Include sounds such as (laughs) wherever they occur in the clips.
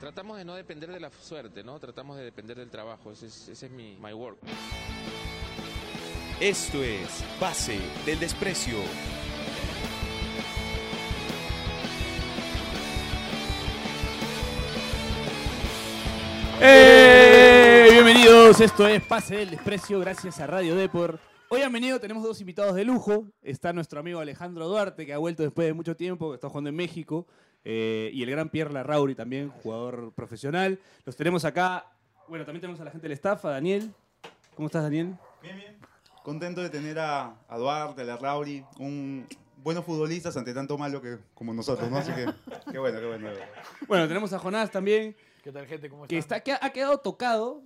Tratamos de no depender de la suerte, ¿no? Tratamos de depender del trabajo. Ese es, ese es mi my work. Esto es Pase del Desprecio. ¡Eh! Bienvenidos, esto es Pase del Desprecio, gracias a Radio Depor. Hoy han venido, tenemos dos invitados de lujo. Está nuestro amigo Alejandro Duarte, que ha vuelto después de mucho tiempo, que está jugando en México. Eh, y el gran Pierre Larrauri también, jugador profesional. Los tenemos acá. Bueno, también tenemos a la gente del staff, a Daniel. ¿Cómo estás, Daniel? Bien, bien. Contento de tener a, a Duarte, a Larrauri, un buenos futbolistas ante tanto malo que como nosotros, ¿no? Así que, qué bueno, qué bueno. Bueno, tenemos a Jonás también, ¿Qué tal, gente? ¿Cómo que, están? está, que ha quedado tocado.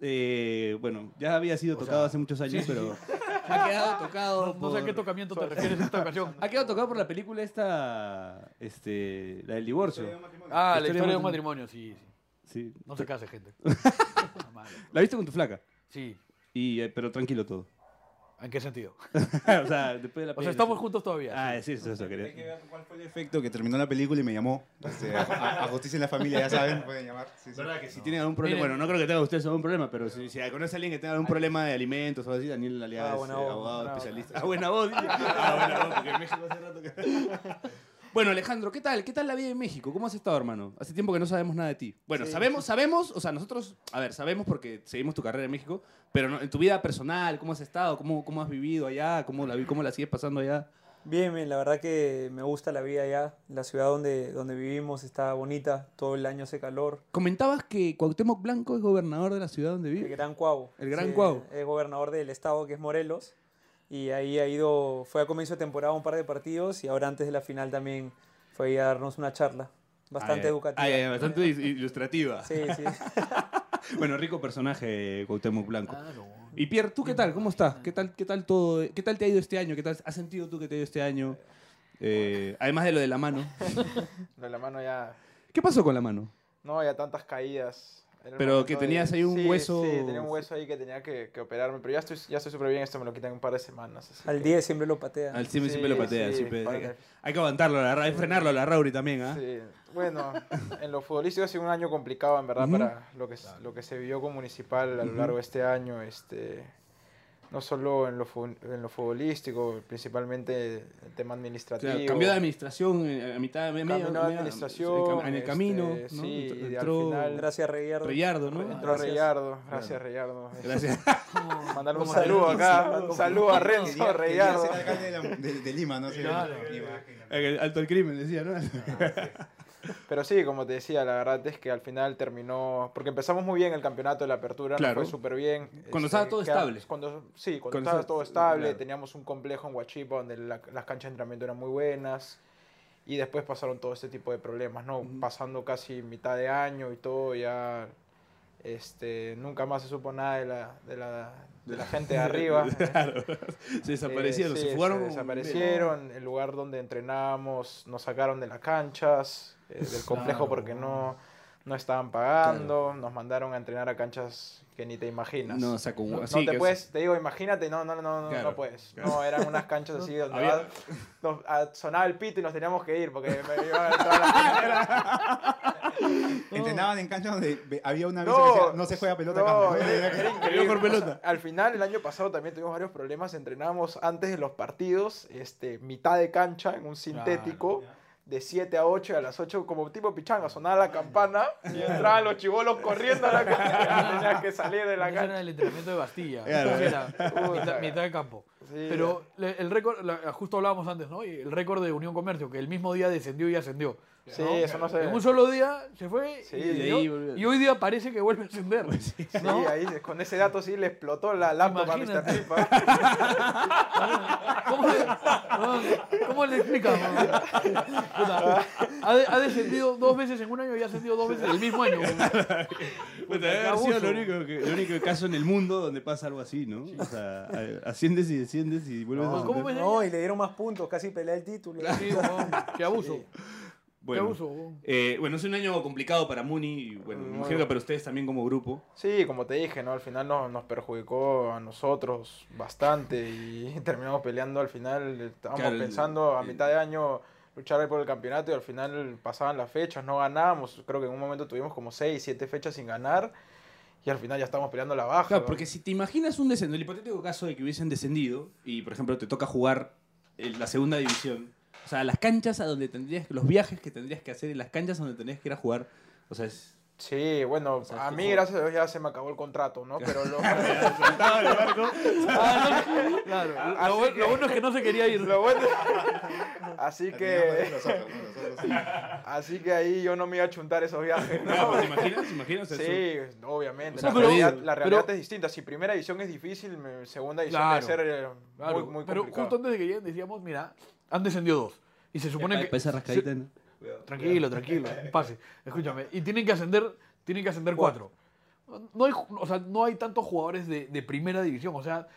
Eh, bueno, ya había sido O tocado sea, hace muchos años, pero (laughs) ha quedado tocado. No, no sé a qué tocamiento te refieres en esta ocasión. Ha quedado tocado por la película esta, este, la del divorcio. Ah, Historia la de historia de un matrimonio. sí, sí. Sí. No se case, gente. (laughs) Ah. La viste con tu flaca, Sí. y, eh, pero tranquilo todo. ¿En qué sentido? (laughs) o sea, después de la O sea, película- estamos juntos todavía. Ah, sí, eso, eso Hay que quería. ver cuál fue el efecto que terminó la película y me llamó. Este, a, Justicia en la Familia, ya saben, pueden llamar. Sí, sí. ¿Verdad que si tienen algún problema? Miren. Bueno, no creo que tengan ustedes algún problema, pero si, si conoce a alguien que tenga algún problema de alimentos o algo así, Daniel Aliaga Ah, es eh, abogado buena voz. especialista. Ah, buena voz. dice. Ah, buena voz, porque en México hace rato que... (laughs) Bueno, Alejandro, ¿qué tal? ¿Qué tal la vida en México? ¿Cómo has estado, hermano? Hace tiempo que no sabemos nada de ti. Bueno, Sí. sabemos, sabemos, o sea, nosotros, a ver, sabemos porque seguimos tu carrera en México, pero no- en tu vida personal, ¿cómo has estado? ¿Cómo, cómo has vivido allá? ¿Cómo la, vi- ¿Cómo la sigues pasando allá? Bien, bien, la verdad que me gusta la vida allá. La ciudad donde, donde vivimos está bonita, todo el año hace calor. Comentabas que Cuauhtémoc Blanco es gobernador de la ciudad donde El vive. Gran Cuau. El Gran Cuau. Es gobernador del estado que es Morelos. Y ahí ha ido, fue a comienzo de temporada un par de partidos y ahora antes de la final también fue ahí a darnos una charla. Bastante Ah, educativa. ah, ya, bastante ilustrativa. Sí, sí. (laughs) Bueno, rico personaje Cuauhtémoc Blanco. Claro. Y Pierre, ¿tú qué tal? ¿Cómo estás? ¿Qué tal, qué tal todo? ¿Qué tal te ha ido este año? ¿Qué tal has sentido tú que te ha ido este año? Eh, además de lo de la mano. (laughs) Lo de la mano ya. ¿Qué pasó con la mano? No, ya tantas caídas. Pero que tenías ahí un Sí, hueso- Sí, tenía un hueso ahí que tenía que, que operarme. Pero ya estoy ya estoy súper bien. Esto me lo quitan en un par de semanas. así Al que- 10 siempre lo patea. Al siempre, Sí, siempre lo patea. sí, siempre- hay, que, hay que aguantarlo, la, hay que frenarlo, la Rauri también, ¿ah? Sí. Bueno, (laughs) en lo futbolístico ha sido un año complicado, en verdad, para lo que, lo que se vivió con Municipal a lo largo de este año. Este, no solo en lo, en lo futbolístico, principalmente el tema O administrativo. sea, cambió de administración eh, a mitad de medio, Cambió de medio- administración, en el este, camino, ¿no? sí, y al entró final- Gracias, Reyardo. Reyardo, ¿no? Entró Gracias. Reyardo, gracias Reyardo. Gracias. (laughs) Mandarle un ¿Cómo saludo acá, un saludo a Renzo quería Reyardo. ser alcalde de, la- de- de Lima, ¿no? Sí, Claro. Alto el crimen, decía, ¿no? Pero sí, como te decía, la verdad es que al final terminó, porque empezamos muy bien el campeonato de la apertura, nos fue súper bien. Cuando estaba todo estable. Cuando, sí, cuando, Cuando estaba todo estable, claro. teníamos un complejo en Huachipa donde la- las canchas de entrenamiento eran muy buenas. Y después pasaron todo este tipo de problemas, ¿no? Pasando casi mitad de año y todo, ya este, nunca más se supo nada de la, de la, de la (laughs) gente de arriba. (laughs) claro. Se desaparecieron, Eh, se sí, fugaron. desaparecieron. El lugar donde entrenábamos nos sacaron de las canchas, eh, del complejo Claro. porque no, no estaban pagando. Nos mandaron a entrenar a canchas que ni te imaginas. No, o sea, con- No- así no te puedes, te digo, imagínate, no, no, no, no, Claro, no puedes. claro. No, eran unas canchas así (laughs) donde Había- va- nos- ah, sonaba el pito y nos teníamos que ir porque me iba a entrar la (laughs) Entrenaban en canchas donde había una vez No, que decía, no se juega pelota no, acá. (laughs) era, era increíble. por pelota. O sea, al final, el año pasado también tuvimos varios problemas. Entrenábamos antes de los partidos, este, mitad de cancha en un sintético. De 7 a 8 y a las 8 como tipo pichanga, sonaba la campana y entraban los chivolos corriendo a la cancha. Tenías que salir de la Ese era cancha. el entrenamiento de Bastilla. Claro. Era mitad, mitad de campo. Sí, Pero el récord, justo hablábamos antes, ¿no? El récord de Unión Comercio, que el mismo día descendió y ascendió. Sí, ¿no? eso no se En un solo día se fue Sí, y, ahí volvió. y hoy día parece que vuelve a ascender. (laughs) Sí, ¿no? ahí con ese dato sí le explotó la laptop a Mr. Pipa. ¿Cómo le, cómo le explicamos? Puta, ha, ha descendido dos veces en un año y ha ascendido dos veces el mismo año. (laughs) Puta, debe haber qué sido lo único, que- el único caso en el mundo donde pasa algo así, ¿no? O sea, asciendes y desciendes y vuelves No, a ¿cómo ascender. No, y le dieron más puntos, casi pelea el título. Sí, weón, qué abuso. Bueno, eh, bueno, es un año complicado para Muni y bueno, Mm, imagino que para ustedes también como grupo. Sí, como te dije, ¿no? Al final nos, nos perjudicó a nosotros bastante y (laughs) terminamos peleando al final. Estábamos Claro, pensando a el- mitad de año luchar por el campeonato y al final pasaban las fechas, no ganábamos. Creo que en un momento tuvimos como 6, 7 fechas sin ganar y al final ya estábamos peleando la baja. Claro, ¿no? porque si te imaginas un descenso, el hipotético caso de que hubiesen descendido y, por ejemplo, te toca jugar en la segunda división, o sea, las canchas a donde tendrías, los viajes que tendrías que hacer y las canchas a donde tendrías que ir a jugar, o sea, es... Sí, bueno, sea, a mí gracias a Dios ya se me acabó el contrato, ¿no? Pero lo, (laughs) Ah, no, claro. Así Lo, bu- que- lo bueno es que no se quería ir. lo bueno... (laughs) Así que... Nosotros, ¿no? Nosotros sí. (laughs) Así que ahí yo no me iba a chuntar esos viajes, ¿no? ¿Te imaginas? ¿Te imaginas? eso? Sí, obviamente. O sea, la, pero- realidad, la realidad pero- es distinta. Si primera edición es difícil, segunda edición Claro, debe ser eh, Claro, muy, muy pero complicado. justo antes de que lleguen decíamos, mira, han descendido dos. Y se supone que... Esa rascadita, ¿no? Tranquilo, tranquilo, (laughs) pase. Escúchame. Y tienen que ascender, tienen que ascender cuatro. No hay, o sea, no hay tantos jugadores de, de primera división. O sea,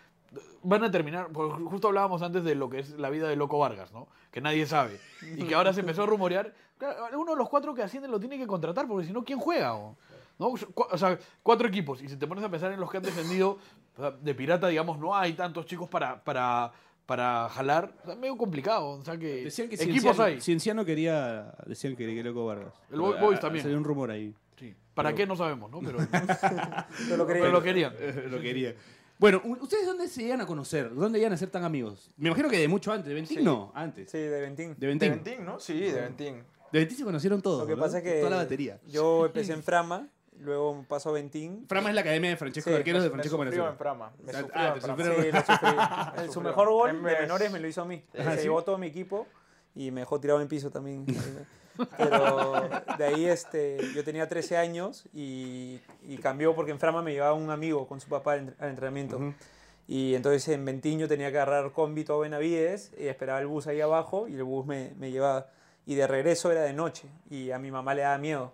van a terminar. porque Justo hablábamos antes de lo que es la vida de Loco Vargas, ¿no? Que nadie sabe. Y que ahora se empezó a rumorear. Claro, uno de los cuatro que ascienden lo tiene que contratar, porque si no, ¿quién juega? O, ¿no? O sea, cuatro equipos. Y si te pones a pensar en los que han descendido, de pirata, digamos, no hay tantos chicos para. para para jalar, o sea, medio complicado. O sea que Decían que equipos Cienciano, hay. Cienciano quería, decían que quería Loco Vargas. El Boys ah, también. Sería un rumor ahí. Sí. ¿Para qué? No sabemos, ¿no? Pero, (laughs) Pero lo pero quería. lo querían. (laughs) Lo quería. Bueno, ¿ustedes dónde se iban a conocer? ¿Dónde iban a ser tan amigos? Me imagino que de mucho antes. ¿De Ventín? Sí. No, antes. Sí, de Ventín. De De Ventín. Ventín, ¿no? Sí, de Ventín. De Ventín se conocieron todos. Lo que ¿no? pasa es que Toda la batería. yo empecé en Frama, luego paso a Ventín. Frama es la academia de Francesco Sí, Arqueros de Francesco Venezuela. en Frama. Me Ah, ah, en Frama. Sí, lo sufrí. (laughs) Su mejor gol de menores me lo hizo a mí. (laughs) Ah, Se ¿sí? llevó todo mi equipo y me dejó tirado en piso también. Pero de ahí este, yo tenía 13 años y, y cambió porque en Frama me llevaba un amigo con su papá al entre- al entrenamiento. Y entonces en Ventín yo tenía que agarrar combi todo Benavides y esperaba el bus ahí abajo y el bus me, me llevaba. Y de regreso era de noche y a mi mamá le daba miedo.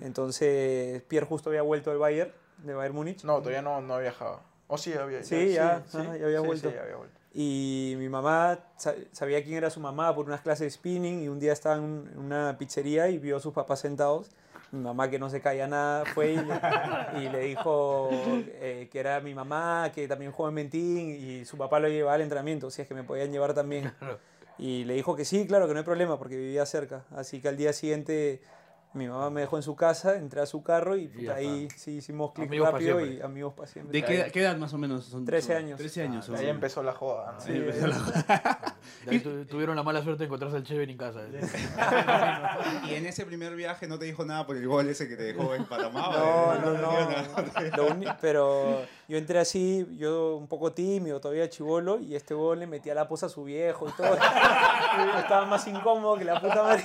Entonces Pierre justo había vuelto del Bayern, de Bayern Múnich. No, todavía no, no viajaba. ¿O sí había? Sí, ya, ajá, ya había sí, vuelto. Sí, ya había vuelto. Y mi mamá sa- sabía quién era su mamá por unas clases de spinning y un día estaba en una pizzería y vio a sus papás sentados. Mi mamá que no se caía nada fue y le, (laughs) y le dijo eh, que era mi mamá, que también jugaba en Mentín y su papá lo llevaba al entrenamiento, si es que me podían llevar también. (laughs) Y le dijo que sí, claro, que no hay problema porque vivía cerca. Así que al día siguiente mi mamá me dejó en su casa, entré a su carro y puta, ahí sí hicimos clic Amigos pa' rápido siempre. y amigos para siempre. ¿De qué, qué edad más o menos son? 13 son- años. 13 años. son. Ahí empezó la joda. ¿no? Sí, empezó la- De ahí tu- tuvieron la mala suerte de encontrarse al Cheven en casa. ¿eh? (laughs) Y en ese primer viaje no te dijo nada por el gol ese que te dejó en Panamá. No, ¿eh? no, no. Lo uni- pero yo entré así, yo un poco tímido, todavía chivolo, y este gol le metía la posa a su viejo y todo. (laughs) Estaba más incómodo que la puta madre.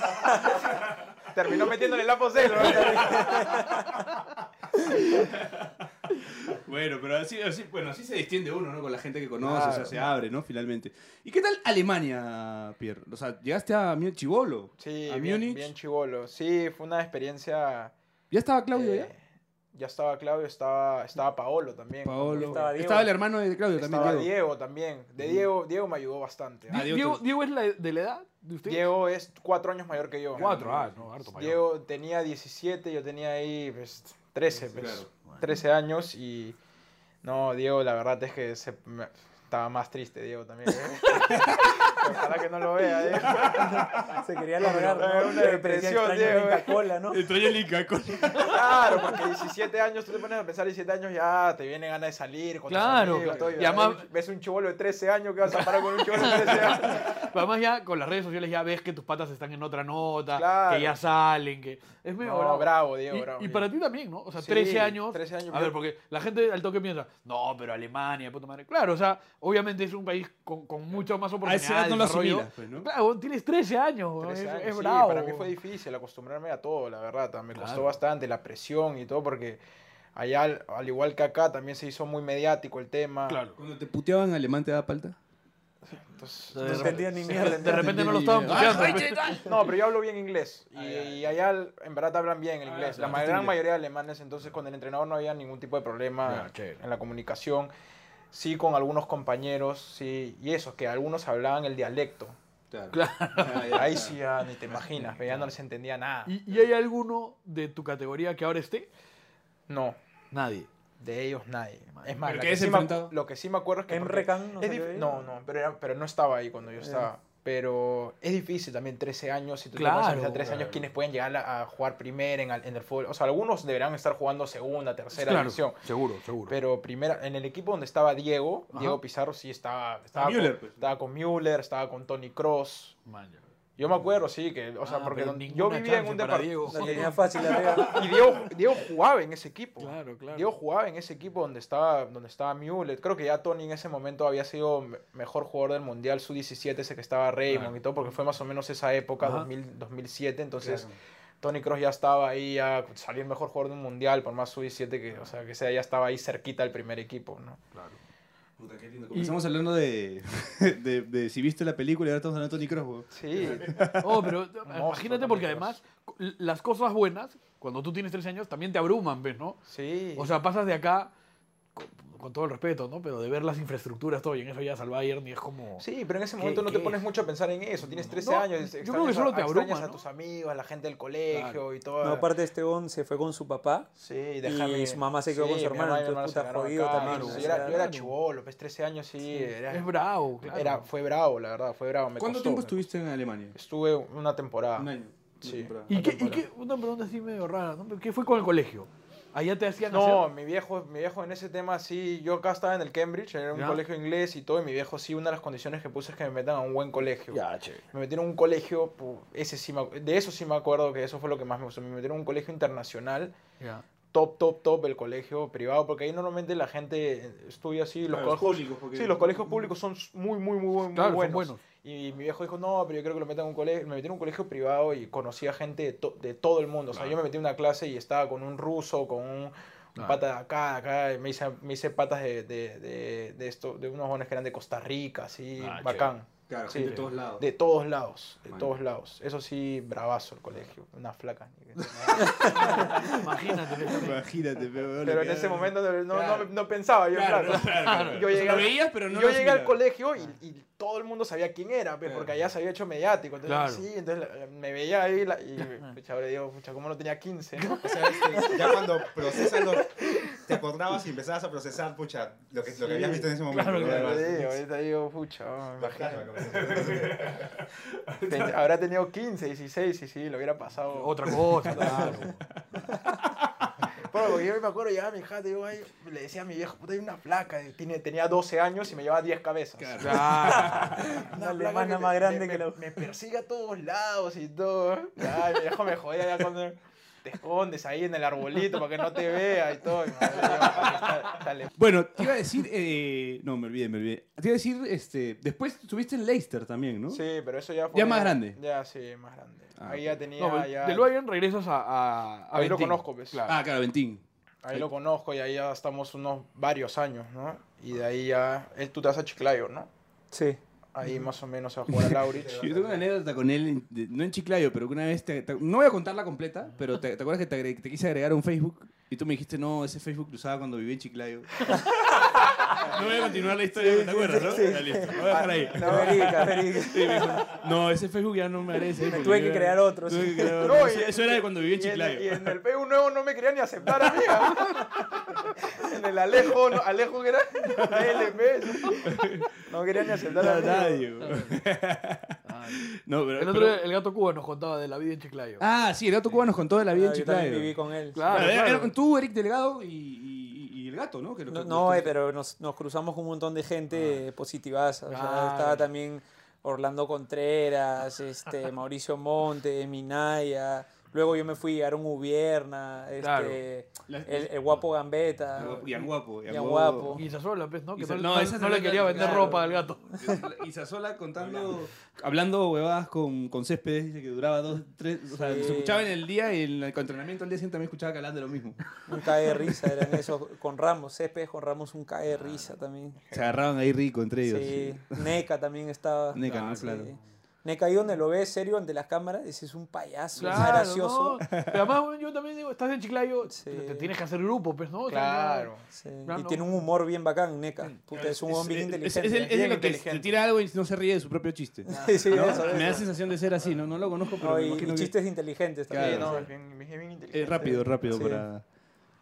Terminó metiéndole la posel. Bueno, pero así, así, bueno, así se distiende uno, ¿no? Con la gente que conoce, o sea, se abre, ¿no? Finalmente. ¿Y qué tal Alemania, Pierre? O sea, llegaste a Chivolo. Sí, a bien, Múnich. bien chivolo. Sí, fue una experiencia... ¿Ya estaba Claudio eh, ya? Ya estaba Claudio, estaba, estaba Paolo también. Paolo. estaba Estaba, Diego. el hermano de Claudio Estaba también, Diego. Diego. también. De Diego, Diego me ayudó bastante. Ah, Diego Diego, es la, de la edad de usted. Diego es cuatro años mayor que yo. Cuatro, ah, no, harto mayor. Diego tenía 17, yo tenía ahí pues, 13, pues, claro. 13 años y no, Diego la verdad es que se, me- estaba más triste Diego también. ¿eh? (laughs) Ojalá que no lo vea. Diego. (laughs) Se quería largar, Eh, ¿no? una depresión, extraño Diego, la eh. Coca-Cola, ¿no? Entró el Inca con- Claro, porque 17 años, tú te pones a pensar 17 años ya te viene ganas de salir con tus Claro, amigos, claro. todo, Y ves además- un- ves un chivolo de 13 años que vas a parar con un chivolo de 13 años. (laughs) Además ya con las redes sociales ya ves que tus patas están en otra nota, Claro. que ya salen, que es medio No, bravo. bravo, Diego, y, bravo, y para ti también, ¿no? O sea, Sí, 13 años. 13 años. A ver, porque la gente al toque piensa, no, pero Alemania, puta madre. Claro, o sea, obviamente es un país con, con mucho más A oportunidades. esa edad no lo asimilas, pues, ¿no? Claro, tienes 13 años, weón, 13 es, años, es sí, bravo. Para mí fue difícil acostumbrarme a todo, la verdad. Me costó Claro. bastante la presión y todo, porque allá, al, al igual que acá, también se hizo muy mediático el tema. Claro. Cuando te puteaban alemán te daba palta. Entonces, De No repente- entendía ni mierda. de repente no lo estaban (laughs) no, pero yo hablo bien inglés. Y, Ah, ya. y allá, en verdad, hablan bien el Ah, inglés. la gran mayoría de alemanes, entonces con el entrenador no había ningún tipo de problema en la comunicación. Sí, con algunos compañeros, sí. Y eso, que algunos hablaban el dialecto. Claro. Ahí sí ya ni te imaginas, ya no les entendía nada. ¿Y, y hay alguno de tu categoría que ahora esté? No, Nadie. de ellos nadie. Es más, lo que sí me acuerdo es que... Emre porque Can no es no, no, pero, era- pero no estaba ahí cuando yo estaba. Pero es difícil también, 13 años, si tú Claro, te pones a pensar 13 años, ¿quiénes pueden llegar a, a jugar primera en, el- en el fútbol? O sea, algunos deberán estar jugando segunda, tercera Claro, división. seguro, seguro. Pero primera, en el equipo donde estaba Diego, Ajá. Diego Pizarro sí estaba, estaba, Müller, con, pues. estaba con Müller, estaba con Tony Cross. Man. Yo me acuerdo, sí, que, o sea, Ah, porque yo vivía en un departamento. La tenía (laughs) fácil. Y Diego, Diego jugaba en ese equipo. Claro, claro. Diego jugaba en ese equipo donde estaba, donde estaba Müller. Creo que ya Tony en ese momento había sido me- mejor jugador del Mundial Sub-17, ese que estaba Raymond y todo, porque fue más o menos esa época, Ajá. 2000, 2007. Entonces, Tony Cross ya estaba ahí, ya salió el mejor jugador del Mundial, por más Sub-17 que, o sea, que sea, ya estaba ahí cerquita del primer equipo, ¿no? Puta, qué lindo. Comenzamos hablando de, (laughs) de, de si viste la película y ahora estamos hablando de Tony Cross. weón. Sí. Oh, pero (laughs) imagínate porque además las cosas buenas, cuando tú tienes 13 años, también te abruman, ¿ves, no? Sí. O sea, pasas de acá, con, todo el respeto, ¿no? Pero de ver las infraestructuras, todo, y en eso ya al Bayern y es como... Sí, pero en ese ¿Qué- momento no te pones mucho a pensar en eso. Tienes 13 No, años. yo creo que solo te extrañas abruma, a tus amigos, a la gente del colegio y todo. No, aparte este bon se fue con su papá. Sí, déjame. Y su mamá se quedó con su hermano, entonces, se puta, jodido acá, también, y o Yo era, yo era claro. chivolo, pues 13 años sí. era, Es bravo, claro. era- fue bravo, la verdad, fue bravo. me ¿Cuánto costó, tiempo me- estuviste en Alemania? Estuve una temporada. Un año. Sí. ¿Y qué, y qué- una pregunta así medio rara, ¿no? ¿Qué fue con el colegio? ¿Allá te hacían No, hacer? mi viejo, mi viejo en ese tema sí, yo acá estaba en el Cambridge, era un Ya. colegio inglés y todo, y mi viejo sí, una de las condiciones que puse es que me metan a un buen colegio. Ya, chévere. Me metieron en un colegio, ese sí me de eso sí me acuerdo que eso fue lo que más me gustó. Me metieron en un colegio internacional, Ya. top, top, top, el colegio privado, porque ahí normalmente la gente estudia así, los Claro, los colegios públicos, porque- Sí, los colegios públicos son muy, muy, muy, muy Claro, son buenos. Y mi viejo dijo, no, pero yo creo que lo metan en un colegio. Me metí en un colegio privado y conocí a gente de, to- de todo el mundo. O sea, yo me metí en una clase y estaba con un ruso, con un, Claro. pata de acá, de acá. y me hice, me hice patas de, de, de, de esto, de unos jóvenes que eran de Costa Rica, así, Ah, bacán. Claro, Sí, gente de todos lados. De todos lados, de Man. todos lados. Eso sí, bravazo el colegio. Una flaca. (laughs) Imagínate. Imagínate, pero, Pero en ese momento no, no, Claro. no- no pensaba yo, Claro. (laughs) Yo O sea, llegué, lo al- veías, pero no yo lo llegué al asimilabas. colegio y, y todo el mundo sabía quién era, pues, Claro. porque allá se había hecho mediático. Entonces, Claro. sí, entonces eh, me veía ahí la- y pucha, ahora digo, pucha, ¿cómo no tenía 15? no? O sea, este, ya cuando procesas te acordabas y empezabas a procesar, pucha, lo que, lo que habías visto en ese momento. ahorita digo, pucha, oh, imagínate. (laughs) Habrá tenido 15, 16 y sí, lo hubiera pasado. Otra cosa, (laughs) claro. Bueno, (laughs) porque yo me acuerdo, llegaba mi hija, digo, ay, le decía a mi viejo, puta, hay una flaca, y tiene, tenía 12 años y me llevaba 10 cabezas. Claro. Una placa alemana más me- grande me, que la... me, persigue a todos lados y todo. Ya, mi viejo me jodía ya cuando te escondes ahí en el arbolito para que no te vea y todo. Y me decía, "Está- está le- Bueno, te iba a decir. eh, no, me olvidé, me olvidé. Te iba a decir, este, después estuviste en Leicester también, ¿no? Sí, pero eso ya fue. Ya más grande. Ya, sí, más grande. Ah, ahí ya tenía. No, ya, del Bayern regresas a, a, a ahí lo conozco, pues. Claro. Ah, claro, Ventín. Ahí lo conozco y ahí ya estamos unos varios años, ¿no? Y de ahí ya. Él, tú te vas a Chiclayo, ¿no? Sí. Ahí más o menos a jugar al Aurich. (laughs) Yo tengo una anécdota con él, no en Chiclayo, pero que una vez, te- te- no voy a contarla completa, pero te, ¿te acuerdas que te, quise agregar a un Facebook y tú me dijiste, no, ese Facebook lo usaba cuando viví en Chiclayo? (laughs) (laughs) no voy a continuar la historia, ¿te acuerdas, no? Ya, listo, lo voy a dejar ahí. No, verica, verica. Sí, me dijo, no, ese Facebook ya no me merece. Me tuve que yo- crear otro, tuve sí. que crear otro. No, Eso- y- Eso era de cuando viví en Chiclayo. y en el PU nuevo no me querían ni aceptar a mí. ¿ah? en el Alejo, no, Alejo que era ALP, no me querían ni aceptar a nadie. No, pero, El otro pero- el gato Cuba nos contaba de la vida en Chiclayo. Ah, sí, el gato cubano nos contó de la vida Ah, en yo también Chiclayo. viví con él. Claro, tú, Eric Delgado y, gato, ¿no? Que lo- No, que- no, que- eh, pero nos, nos cruzamos con un montón de gente. O sea, Claro. estaba también Orlando Contreras, este, (laughs) Mauricio Monte, Minaya. Luego yo me fui a Aaron Ubierna, este, Claro. La- el, el guapo Gambetta. Yan guapo, Yan guapo. Y Isasola, pues, ¿no? Que Isa- no, no, esa no le quería vender claro. ropa al gato. Isasola contando, hablando huevadas con, con Céspedes, dice que duraba dos, tres, o sea, Sí. se escuchaba en el día y en el entrenamiento al día siguiente también escuchaba que hablaban de lo mismo. Un cae de risa, eran esos. Con Ramos, Céspedes con Ramos, un cae de risa también. Se agarraban ahí rico entre ellos. Sí, Neca también estaba. Neca, ¿no? Sí. Claro. Neca ahí donde lo ves serio ante las cámaras, ese es un payaso, es Claro, gracioso. ¿no? Pero además, yo también digo, estás en Chiclayo, Sí. (laughs) te, te tienes que hacer grupo, pues, ¿no? Claro. Sí, Claro, Y no. tiene un humor bien bacán, Neca. Puta, es un hombre bien es, inteligente. es el, es que inteligente. se tira algo y no se ríe de su propio chiste. (laughs) Sí, sí, ¿no? eso, Me da sensación de ser así, ¿no? No lo conozco, pero No, me y, imagino y que- chistes inteligentes. Sí, también. no, sí. es bien, es bien inteligente. Es rápido, rápido Sí. para...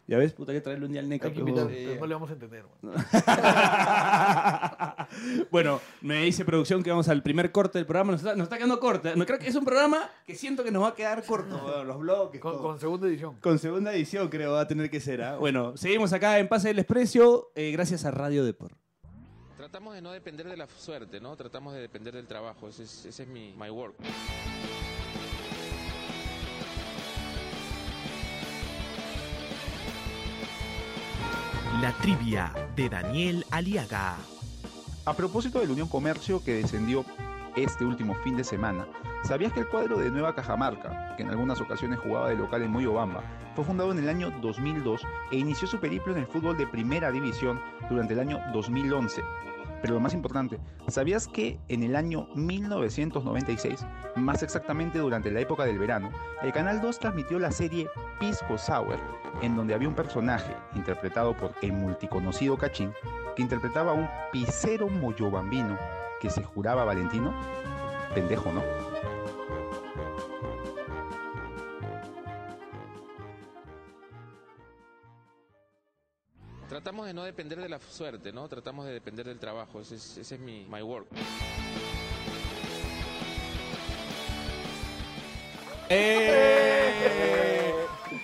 Ya ves, puta, hay que traerle un día al NECA. Hay que invitar, pero no le vamos a entender. (laughs) bueno, me dice producción que vamos al primer corte del programa. Nos está, nos está quedando corto. No, creo que es un programa que siento que nos va a quedar corto. los bloques. Con, segunda edición. Con segunda edición creo va a tener que ser. ¿ah? Bueno, seguimos acá en Pase del Desprecio eh, gracias a Radio Depor. Tratamos de no depender de la suerte, ¿no? Tratamos de depender del trabajo. Ese es, ese es mi my work. La trivia de Daniel Aliaga. A propósito de la Unión Comercio que descendió este último fin de semana, ¿sabías que el cuadro de Nueva Cajamarca, que en algunas ocasiones jugaba de local en Moyobamba, fue fundado en el año 2002 e inició su periplo en el fútbol de primera división durante el año 2011? Pero lo más importante, ¿sabías que en el año 1996, más exactamente durante la época del verano, el Canal 2 transmitió la serie Pisco Sour, en donde había un personaje interpretado por el multiconocido Cachín, que interpretaba a un pisero moyobambino que se juraba Valentino? Pendejo, ¿no? Tratamos de no depender de la suerte, ¿no? Tratamos de depender del trabajo. Ese es, mi my work. ¡Eh!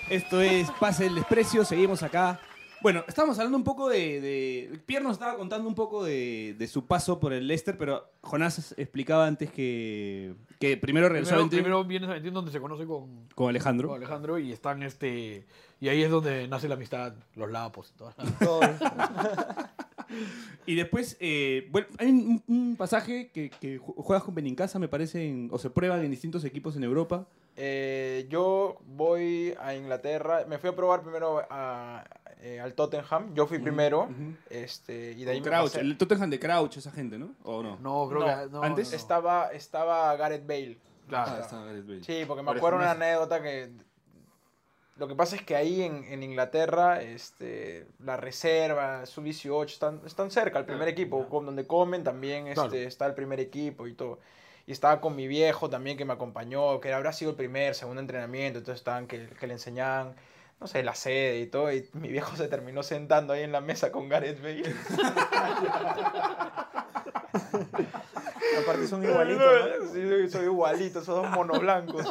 Esto es Pase del Desprecio, seguimos acá. Bueno, estábamos hablando un poco de... de... Pierre nos estaba contando un poco de, de su paso por el Leicester, pero Jonás explicaba antes que, que primero regresó Primero, a Ventín primero viene a Valentín donde se conoce con, con Alejandro. con Alejandro y están este. Y ahí es donde nace la amistad, los lapos y todo. Todo. (laughs) Y después, eh, bueno, hay un, un pasaje que, que ju- juegas con Benincasa, me parece, en- o se prueban en distintos equipos en Europa. Eh, yo voy a Inglaterra. Me fui a probar primero a, eh, al Tottenham. Yo fui primero. ujú. este, y de ahí Con me Crouch, pasé- el Tottenham de Crouch, esa gente, ¿no? ¿O no? No, creo No, que. No, ¿antes? no. Estaba, estaba Gareth Bale. Claro. Ah, está Gareth Bale. Sí, porque me Por acuerdo una anécdota que... Lo que pasa es que ahí en, en Inglaterra, este, la reserva, sub 18, están, están cerca al primer equipo, con donde comen también este, Claro. está el primer equipo y todo. Y estaba con mi viejo también que me acompañó, que habrá sido el primer, segundo entrenamiento, entonces estaban que, que le enseñaban, no sé, la sede y todo, y mi viejo se terminó sentando ahí en la mesa con Gareth Bale. (laughs) Aparte son (laughs) igualitos, ¿no? Sí, soy- soy igualito, esos dos monos blancos. (laughs)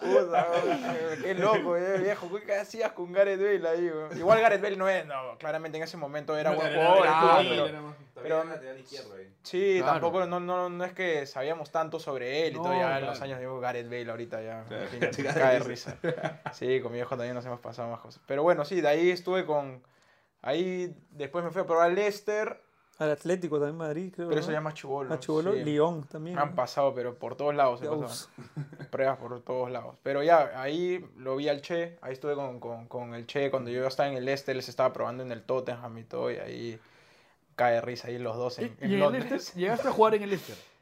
Puta, güey, qué loco, eh, viejo. ¿Qué hacías con Gareth Bale ahí? güey? Igual Gareth Bale no es, no, claramente en ese momento era No, buen jugador, pero, sí, Claro. tampoco, no, no, no es que sabíamos tanto sobre él y No, todo, ya en claro. los años digo Gareth Bale ahorita ya, Claro. en fin, (laughs) cae de risa. Sí, con mi viejo también nos hemos pasado más cosas. Pero bueno, sí, de ahí estuve con, ahí después me fui a probar Leicester, Al Atlético también Madrid, creo. pero ¿no? eso ya más chubolo. Más chubolo, sí. Lyon también. Me han ¿no? pasado, pero por todos lados pasado. (laughs) Pruebas por todos lados. Pero ya, ahí lo vi al Che, ahí estuve con, con, con el Che, cuando yo estaba en el Este, él se estaba probando en el Tottenham y todo, y ahí cae risa ahí los dos Y, en, y en en el Londres. Leicester, llegaste a jugar en el Leicester. (laughs)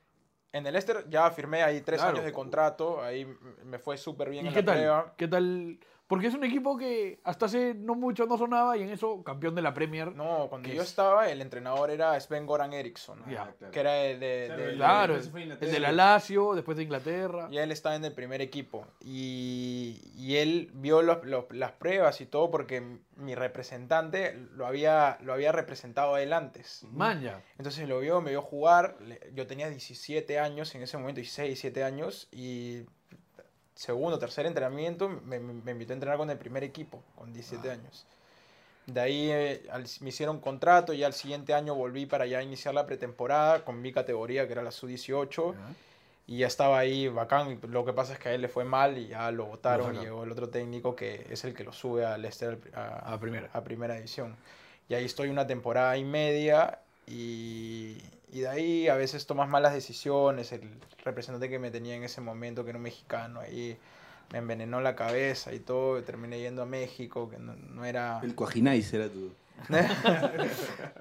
En el Leicester ya firmé ahí tres Claro. años de contrato, ahí me fue súper bien ¿Y en qué la tal? prueba. ¿Qué tal? Porque es un equipo que hasta hace no mucho no sonaba y en eso campeón de la Premier. No, cuando ¿Qué yo es? estaba, el entrenador era Sven Goran Eriksson, que era el de, Claro, de- el- Claro, fue el de la Lazio, después de Inglaterra. Y él estaba en el primer equipo. Y, y él vio los- los- las pruebas y todo porque mi representante lo había, lo había representado a él antes. Maña. Entonces lo vio, me vio jugar. Yo tenía 17 años en ese momento, 16, 17 años. Y segundo, tercer entrenamiento me, me- invitó a entrenar con el primer equipo, con 17 años. De ahí eh, al- me hicieron contrato y al siguiente año volví para ya iniciar la pretemporada con mi categoría, que era la Sub-18. Y ya estaba ahí bacán. Lo que pasa es que a él le fue mal y ya lo votaron. y llegó el otro técnico que es el que lo sube al Leicester a, A primera. a primera división. Y ahí estoy una temporada y media. Y, y de ahí a veces tomas malas decisiones. El representante que me tenía en ese momento, que era un mexicano, ahí me envenenó la cabeza y todo. y terminé yendo a México, que no, no era. El Cuajinais era tu. (laughs)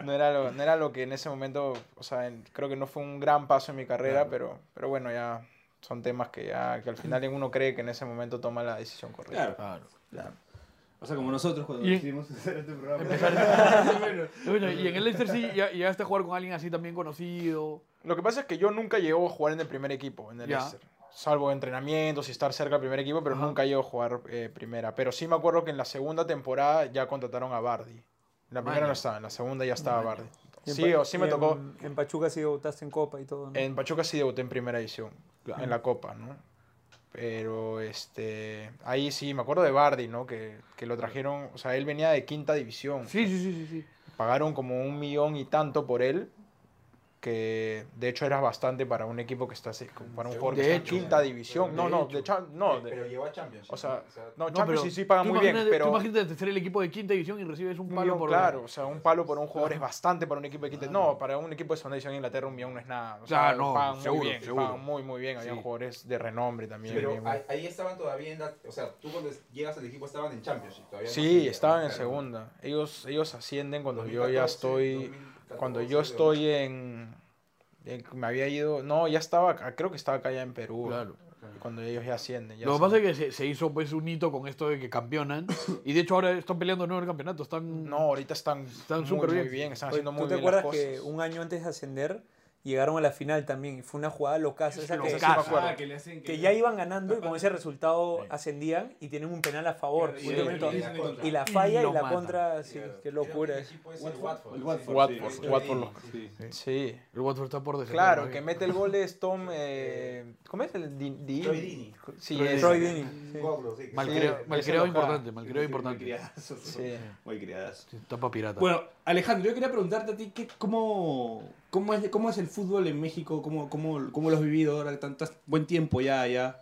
no, era lo, no era lo que en ese momento, o sea, en- creo que no fue un gran paso en mi carrera, Claro. pero, pero bueno, ya son temas que ya, que al final uno cree que en ese momento toma la decisión correcta. Claro. Claro. O sea, como nosotros cuando Y- decidimos (laughs) hacer este programa. (laughs) Bueno, y en el Leicester sí ya- llegaste a jugar con alguien así también conocido. Lo que pasa es que yo nunca llego a jugar en el primer equipo, en el Ya. Leicester. salvo entrenamientos y estar cerca del primer equipo, pero nunca llegó a jugar eh, primera. Pero sí me acuerdo que en la segunda temporada ya contrataron a Bardi. En la primera no estaba, en la segunda ya estaba Bardi. En Sí, o sí me y tocó. En, en Pachuca sí debutaste en Copa y todo. ¿no? En Pachuca sí debuté en primera edición, en la Copa, ¿no? Pero este, ahí sí, me acuerdo de Bardi, ¿no? Que, que lo trajeron, o sea, él venía de quinta división. Sí, sí, sí, sí. sí. Pagaron como un millón y tanto por él, que de hecho era bastante para un equipo que está así, como para un jugador que De está en hecho. quinta división. No, De no, hecho. de Cham- no, de- Pero llegó a Champions. o sea, no, No, Champions pero sí, sí pagan tú muy bien, pero Tú imagínate ser el equipo de quinta división y recibes un palo por claro, o sea, un palo por un jugador es bastante para un equipo de quinta. No, para un equipo de segunda división en Inglaterra un millón no es nada. O sea, Claro, no, pagan seguro, muy bien, seguro. pagan muy muy bien, había Sí. jugadores de renombre también. Pero bien, ahí, estaban todavía en. O sea, tú cuando llegas al equipo estaban en Champions. Sí, estaban en segunda. Ellos, ellos ascienden cuando yo 2014, ya estoy. 2014, Cuando yo estoy en, en- Me había ido. No, ya estaba. acá, Creo que estaba acá ya en Perú. Claro. Cuando ellos ya ascienden. ya Lo que pasa es que se, se hizo pues un hito con esto de que campeonan. (coughs) Y de hecho ahora están peleando nuevo el campeonato. Están... No, ahorita están. Están muy, súper muy bien. bien. Están Oye, haciendo ¿Tú muy te bien las acuerdas cosas. que un año antes de ascender llegaron a la final también? Y fue una jugada locaza. esa que. Ah, le hacen que ya iban ganando y con ese resultado ascendían y tienen un penal a favor. Y- la falla y la matan. contra, sí, qué locura. El es el Watford. El Watford. Watford, sí. Watford lo- Sí. Sí. El Watford está por descender, Claro, que mete el gol es Tom. Eh, ¿Cómo es el? Di, Di- Troy Deeney. Sí, Troy. Troy sí. Goglo, sí, que Sí, local. importante, malcriado importante. criadazo, Sí. Muy criadazo. Sí, Tapa pirata. Bueno, Alejandro, yo quería preguntarte a ti ¿qué, cómo, cómo, es, cómo es el fútbol en México, cómo, cómo, cómo lo has vivido ahora, tanto buen tiempo ya, ya.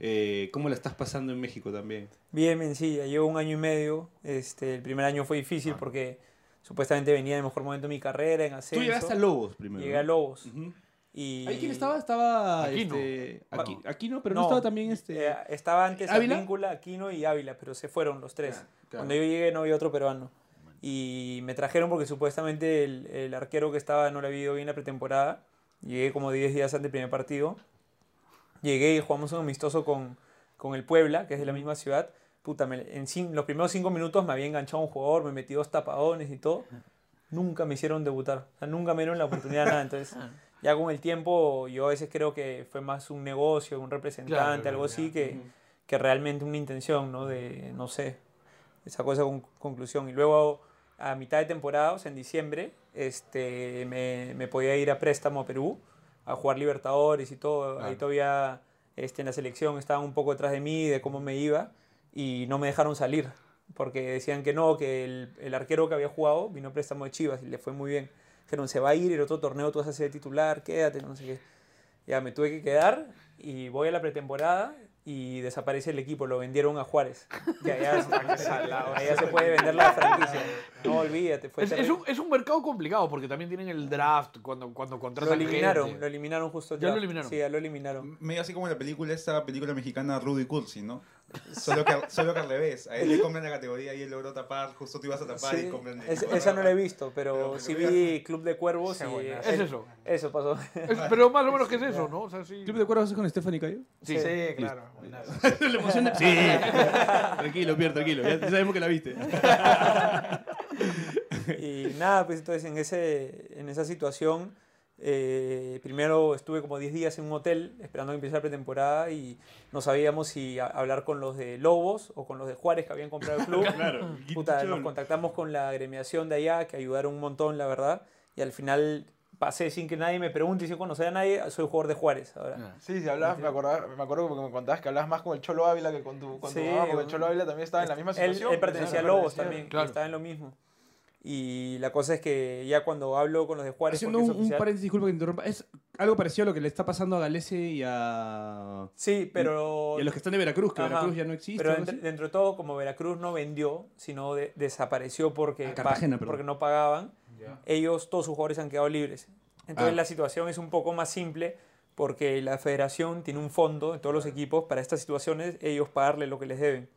Eh, ¿Cómo la estás pasando en México también? Bien, bien, sí, ya llevo un año y medio. Este, el primer año fue difícil porque supuestamente venía en el mejor momento de mi carrera, en ascenso. Tú llegaste a Lobos primero. Llegué a. Lobos. Y... ¿Ahí quién estaba? Estaba Aquino. este, aquí, Va- Aquino, pero no, No, estaba también este. Eh, estaba antes ¿Ávila? Advíncula, Aquino y Ávila, pero se fueron los tres. Claro, claro. Cuando yo llegué no había otro peruano. Y me trajeron porque supuestamente el, el arquero que estaba no le había ido bien la pretemporada. Llegué como 10 días antes del primer partido. Llegué y jugamos un amistoso con, con el Puebla, que es de la misma ciudad. Puta, me- en los primeros 5 minutos me había enganchado un jugador, me metí dos tapadones y todo. Nunca me hicieron debutar. O sea, nunca me dieron la oportunidad de nada. Entonces, (laughs) ya con el tiempo, yo a veces creo que fue más un negocio, un representante, Claro, algo así, que, que realmente una intención, ¿no? De, no sé, sacó esa con- conclusión. Y luego, a mitad de temporada, o sea, en diciembre, este, me, me podía ir a préstamo a Perú a jugar Libertadores y todo. Ahí todavía este, en la selección estaban un poco detrás de mí, de cómo me iba, y no me dejaron salir. Porque decían que no, que el, el arquero que había jugado vino a préstamo de Chivas y le fue muy bien. Dijeron, se va a ir, el otro torneo tú vas a ser titular, quédate, no sé qué. Ya me tuve que quedar y voy a la pretemporada y desaparece el equipo, lo vendieron a Juárez. Que allá, allá se puede vender la franquicia. No olvídate, fue Es, es un, es un mercado complicado porque también tienen el draft cuando, cuando Lo contratan eliminaron, gente. lo eliminaron justo. ¿Ya lo eliminaron? Sí, ya lo eliminaron. Medio así como la película, esta película mexicana Rudy Cursi, ¿no? Solo que, solo que al revés. A él le compran la categoría y él logró tapar, justo tú ibas a tapar Sí, y compran es- esa no la he visto, pero, Pero- sí vi Club de Cuervos y buena. Es eso. eso pasó. Es- pero más o menos que es eso, ¿no? O sea, sí. ¿Club de Cuervos es con Stephanie Cayo? Sí. Sí, claro. (laughs) ¿Le emociona? Sí. (laughs) tranquilo, Pierre, tranquilo. Ya sabemos que la viste. (laughs) Y nada, pues entonces en, ese, en esa situación, eh, primero estuve como 10 días en un hotel esperando que empiece la pretemporada y no sabíamos si hablar con los de Lobos o con los de Juárez que habían comprado el club. (laughs) Claro. Puta, nos contactamos con la agremiación de allá, que ayudaron un montón, la verdad. Y al final pasé sin que nadie me pregunte y sin conocer a nadie, soy jugador de Juárez ahora. Sí, si hablabas, me, acordaba, me acuerdo porque me contabas que hablabas más con el Cholo Ávila que con tu, con tu Sí, mamá, porque el. Cholo Ávila también estaba en la misma situación. él pertenecía a Lobos también, claro. estaba en lo mismo. Y la cosa es que ya cuando hablo con los de Juárez, Haciendo un, es un paréntesis, disculpa que te interrumpa. Es algo parecido a lo que le está pasando a Galese y a, Sí, pero... y a los que están de Veracruz, que Ajá. Veracruz ya no existe. Pero dentro, de todo, como Veracruz no vendió, sino de- desapareció porque, Ah, Cartagena, porque no pagaban, ellos, todos sus jugadores han quedado libres. Entonces Ah. la situación es un poco más simple porque la federación tiene un fondo en todos los equipos para estas situaciones, ellos pagarle lo que les deben.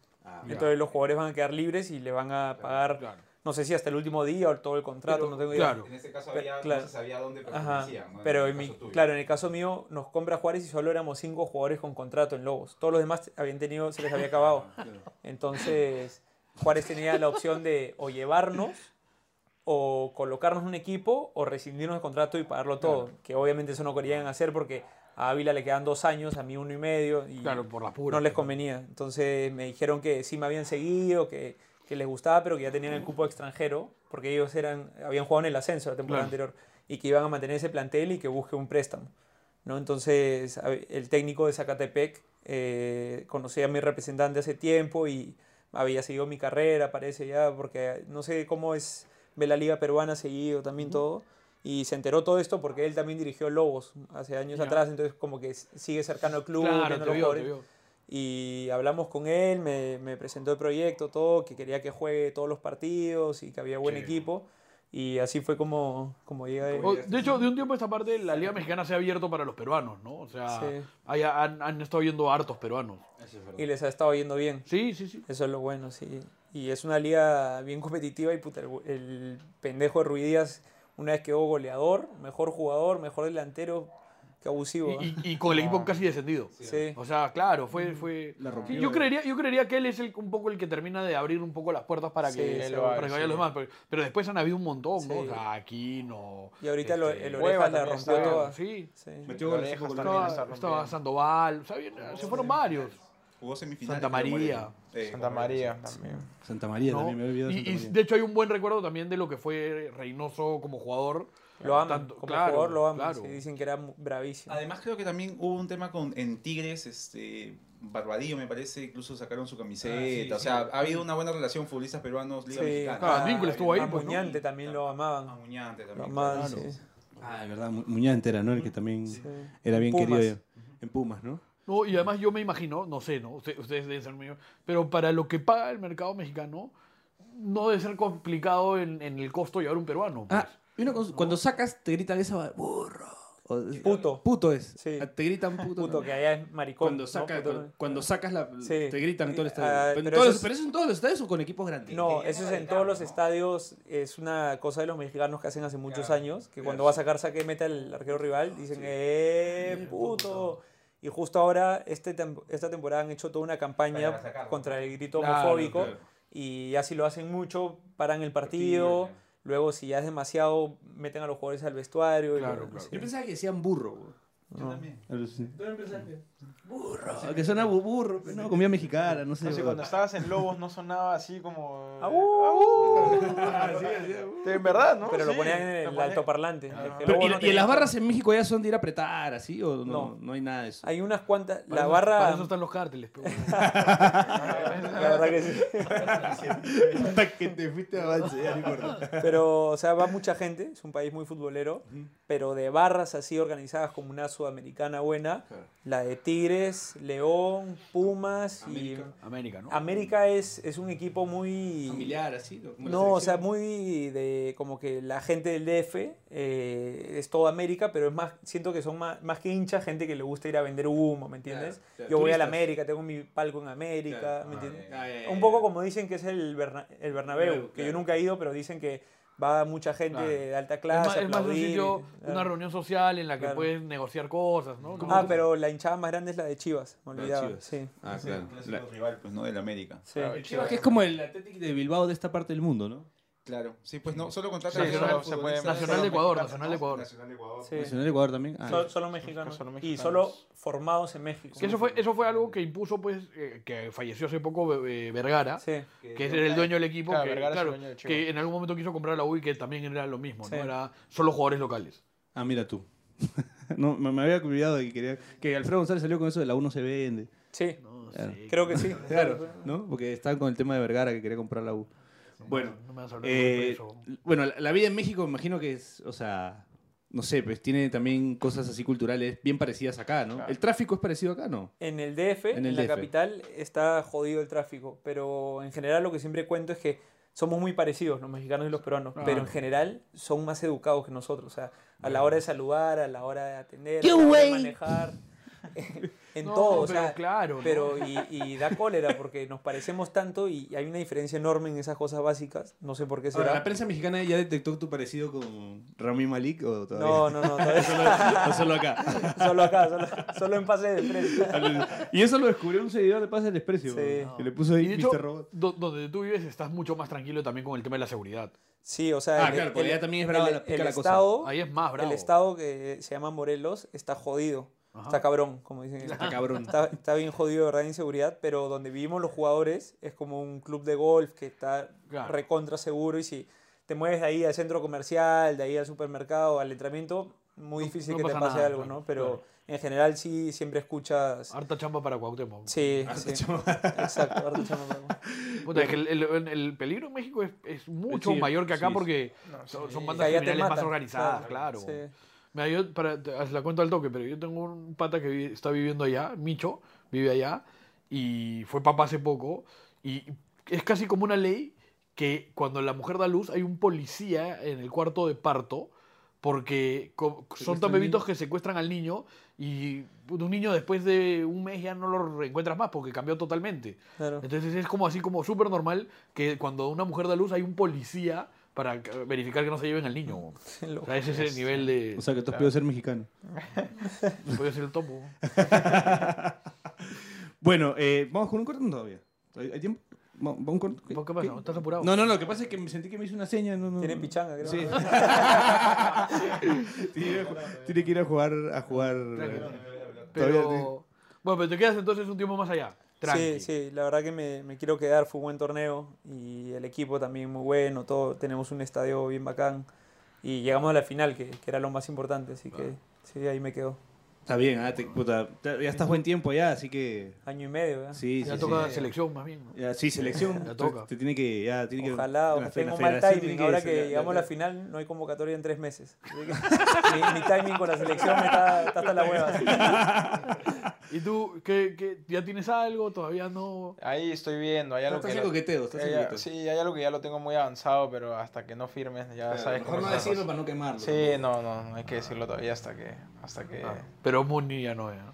Entonces los jugadores van a quedar libres y le van a pagar, Claro. No sé si hasta el último día o todo el contrato, no tengo idea. claro. En este caso Pero, había, claro. no se sabía dónde pertenecían. ¿no? pero el en mi, claro, en el caso mío nos compra Juárez y solo éramos cinco jugadores con contrato en Lobos. Todos los demás habían tenido, se les había acabado. (laughs) Entonces Juárez tenía la opción de o llevarnos o colocarnos en un equipo o rescindirnos el contrato y pagarlo todo. Que obviamente eso no querían hacer porque a Ávila le quedan dos años, a mí uno y medio. Y Claro, por la pura. no les convenía. Entonces me dijeron que sí me habían seguido, que, que les gustaba, pero que ya tenían el cupo extranjero, porque ellos eran, habían jugado en el ascenso la temporada Claro. anterior, y que iban a mantener ese plantel y que busque un préstamo. ¿no? Entonces el técnico de Zacatepec eh, conocía a mi representante hace tiempo y había seguido mi carrera, parece ya, porque no sé cómo es ver la liga peruana seguido también todo. Y se enteró todo esto porque él también dirigió Lobos hace años atrás, entonces como que sigue cercano al club, Claro, los vio. Y hablamos con él, me, me presentó el proyecto, todo, que quería que juegue todos los partidos y que había buen Sí. equipo. Y así fue como, como llegué. O- De hecho, de un tiempo a esta parte, la Liga Mexicana se ha abierto para los peruanos, ¿no? O sea, Sí. hay- han, han estado yendo hartos peruanos. Y les ha estado yendo bien. Sí, sí, sí. Eso es lo bueno, sí. Y es una liga bien competitiva y puta, el, el pendejo de Ruidías una vez quedó goleador, mejor jugador, mejor delantero, qué abusivo. Y, ¿eh? y- y con el equipo casi descendido. Sí. O sea, claro, fue... fue... La Sí, rompió. yo, creería, yo creería que él es el, un poco el que termina de abrir un poco las puertas para Sí, que, sí, para que vayan los sí. demás. Pero, pero después han habido un montón, ¿no? Sí. O sea, aquí no... Y ahorita lo- este, el oreja la también rompió está- toda. Sí. Sí. Metió está Estaba, estaba. Sandoval, o sea, bien, se fueron varios. Jugó semifinales. Santa María. Eh, Santa María sí. también. Santa María ¿no? también, me he olvidado de Y, Santa y de hecho hay un buen recuerdo también de lo que fue Reynoso como jugador. Lo aman, Tanto- como claro, jugador lo aman, claro. sí, dicen que era bravísimo. Además creo que también hubo un tema con en Tigres, este Barbadillo me parece, incluso sacaron su camiseta, o sea, ha habido una buena relación futbolistas peruanos Liga Sí, Mexicana. Claro, Advíncula estuvo ahí, a pues, ¿no? Muñante también lo amaban. Amuñante Lo también. amaban, claro. sí. Ah, de verdad, Mu- Muñante era, ¿no? El que también Sí. era bien Pumas. querido en Pumas, ¿no? No, y además yo me imagino, no sé, ¿no? Usted- Ustedes deben ser míos, pero para lo que paga el mercado mexicano, no debe ser complicado en, en el costo llevar un peruano. pues. Ah, y cosa, cuando sacas te gritan esa burro. O- Puto. Puto es. Sí. Ah, Te gritan puto. Puto, ¿no? que allá es maricón. Cuando, ¿no? saca, Puto, cuando, cuando sacas la. Sí. Te gritan en todo el estadio. Ah, pero, todos eso es- pero eso en todos los estadios o con equipos grandes. No, eso es en todos los estadios, es una cosa de los mexicanos que hacen hace muchos años, que cuando va a sacar saque meta el arquero rival, dicen, ¡eh, puto! Y justo ahora, este tem- esta temporada han hecho toda una campaña contra el grito Claro, homofóbico, claro. y ya si lo hacen mucho, paran el partido, luego si ya es demasiado, meten a los jugadores al vestuario. y Claro, luego- claro. sí. Yo pensaba que decían burro. güey. Yo también. Burro. Que suena bu- burro, pero no, comida mexicana, no sé. Güey. cuando estabas en Lobos no sonaba así como... (laughs) ¡Au! De verdad, ¿no? Pero lo Sí, ponían en el ponían- altoparlante. Ah. Pero, luego ¿y, no y en las barras en México ya son de ir a apretar así o no? No. No, hay nada de eso. Hay unas cuantas, Para la eso- barra... Para eso están los cárteles. pero- (laughs) La verdad que sí. Hasta que te fuiste a avance, ya no. Pero, o sea, va mucha gente, es un país muy futbolero, pero de barras así organizadas como una sudamericana buena, la de Tigres, León, Pumas y... América, ¿no? América es, es un equipo muy... Familiar, así. ¿no? Como la No, o sea, muy de como que la gente del DF eh, es toda América, pero es más, siento que son más, más que hinchas, gente que le gusta ir a vender humo, ¿me entiendes? Claro, claro. Yo voy a la. América, tengo mi palco en América, Claro. ¿me Ah, entiendes? Un poco como dicen que es el, Berna- el Bernabéu, que yo nunca he ido, pero dicen que va mucha gente Claro. de alta Es clase. más, es más un aplaudir, sitio, claro. una reunión social en la que Claro. puedes negociar cosas, ¿no? Ah, pero la hinchada más grande es la de Chivas, me La de olvidaba. Chivas. Sí, Ah, Sí, claro. el clásico rival, pues no del América. sí. Claro, Chivas que es como el Athletic de Bilbao de esta parte del mundo, ¿no? Claro, sí, pues no, solo contrata Sí, nacional, se puede- Nacional de Ecuador, Nacional de Ecuador. Nacional de Ecuador. Sí. Nacional de Ecuador también. Ah, Solo, solo mexicanos. Solo Y solo formados en México. Que eso fue, eso fue algo que impuso, pues, eh, que falleció hace poco eh, Vergara, Sí. que era el dueño del equipo, Claro, que, claro, dueño de Chivas. que en algún momento quiso comprar la U y que también era lo mismo, Sí. ¿no? Era solo jugadores locales. Ah, mira tú. (laughs) no, me, me había olvidado de que quería. Que Alfredo González salió con eso de la 1 se vende. Sí, No Claro. creo que sí. Claro, ¿no? Porque estaban con el tema de Vergara que quería comprar la U. Bueno, No me vas a hablar de eh, eso. bueno, la, la vida en México me imagino que es, o sea, no sé, pues tiene también cosas así culturales bien parecidas acá, ¿no? Claro. El tráfico es parecido acá, ¿no? En el DF, En la DF. capital, está jodido el tráfico. Pero en general lo que siempre cuento es que somos muy parecidos los mexicanos y los peruanos. Ah. Pero en general son más educados que nosotros. O sea, a la hora de saludar, a la hora de atender, ¡Qué a la hora de manejar. (laughs) en No, todo, o pero sea, claro, ¿no? pero y, (laughs) y da cólera porque nos parecemos tanto y hay una diferencia enorme en esas cosas básicas. No sé por qué Ahora, será. ¿La prensa mexicana ya detectó tu parecido con Rami Malik o todavía? No, no, no, todavía- (laughs) ¿O solo acá? (laughs) solo acá, solo, solo en pase de prensa. y eso lo descubrió un seguidor de Paz del Desprecio. Sí. Que le puso ahí Y de hecho, Mr. Robot. do- donde tú vives estás mucho más tranquilo también con el tema de la seguridad. Sí, o sea, Ah, claro, porque allá también es brava el- la- pica el la cosa. estado, Ahí es más bravo. el estado que se llama Morelos está jodido. Está cabrón, como dicen. Está cabrón. Está, está bien jodido, de verdad, inseguridad, pero donde vivimos los jugadores es como un club de golf que está Claro. recontra seguro y si te mueves de ahí al centro comercial, de ahí al supermercado, al entrenamiento, muy No- difícil no que te pase nada, algo, claro, ¿no? Pero claro. en general sí, siempre escuchas... Harta chamba para Cuauhtémoc. Sí, sí. Exacto, harta chamba para- Puta, es que el, el- el peligro en México es, es mucho Sí, mayor que acá sí, sí. porque No, son, sí. son bandas criminales más organizadas, claro. Sí. Mira, yo para, te- la cuento al toque, pero yo tengo un pata que vi- está viviendo allá, Micho, vive allá, y fue papá hace poco, y es casi como una ley que cuando la mujer da luz hay un policía en el cuarto de parto, porque son tan bebitos que secuestran al niño y un niño después de un mes ya no lo reencuentras más porque cambió totalmente. Claro. Entonces es como así como súper normal que cuando una mujer da luz hay un policía para verificar que no se lleven al niño. (laughs) O sea, ese es el nivel de... O sea, que tú has podido ser mexicano. (laughs) Puede ser el topo. (laughs) Bueno, eh, vamos con un corte todavía. ¿Hay, hay tiempo? Va- ¿Vamos con- ¿Qué pasa? ¿Estás apurado? No, no, lo que pasa es que me sentí que me hizo una seña. No, no, Tienen no. pichanga, creo. Sí. tiene, tiene que ir a jugar. A jugar eh, todavía Pero... Bueno, pero te quedas entonces un tiempo más allá. Tranqui. Sí, sí, la verdad que me, me quiero quedar, fue un buen torneo y el equipo también muy bueno, todo, tenemos un estadio bien bacán y llegamos a la final, que, que era lo más importante, así que sí, ahí me quedo. Está bien, ah, te- puta, ya estás buen tiempo allá, así que. Año y medio, ¿eh? Sí, Ya sí, toca sí. selección más bien. ¿no? Ya, sí, selección. Ya toca. Te tiene que. Ya, tiene que Ojalá, la fe- tengo la mal federación timing, tiene ahora que ya, llegamos a ya, la final no hay convocatoria en tres meses. Así que (laughs) mi, mi timing con la selección me está, está hasta la hueva. (laughs) ¿Y tú qué, qué, ya tienes algo? ¿Todavía no? Ahí estoy viendo, hay algo estás que... en lo- coqueteo, estás en ya- coqueteo. sí, hay algo que ya lo tengo muy avanzado, pero hasta que no firmes ya sabes cómo Mejor no son las decirlo para no quemarlo. Sí, no, no, no hay que decirlo todavía hasta que... Hasta que... Pero Muni ya no es. ¿no?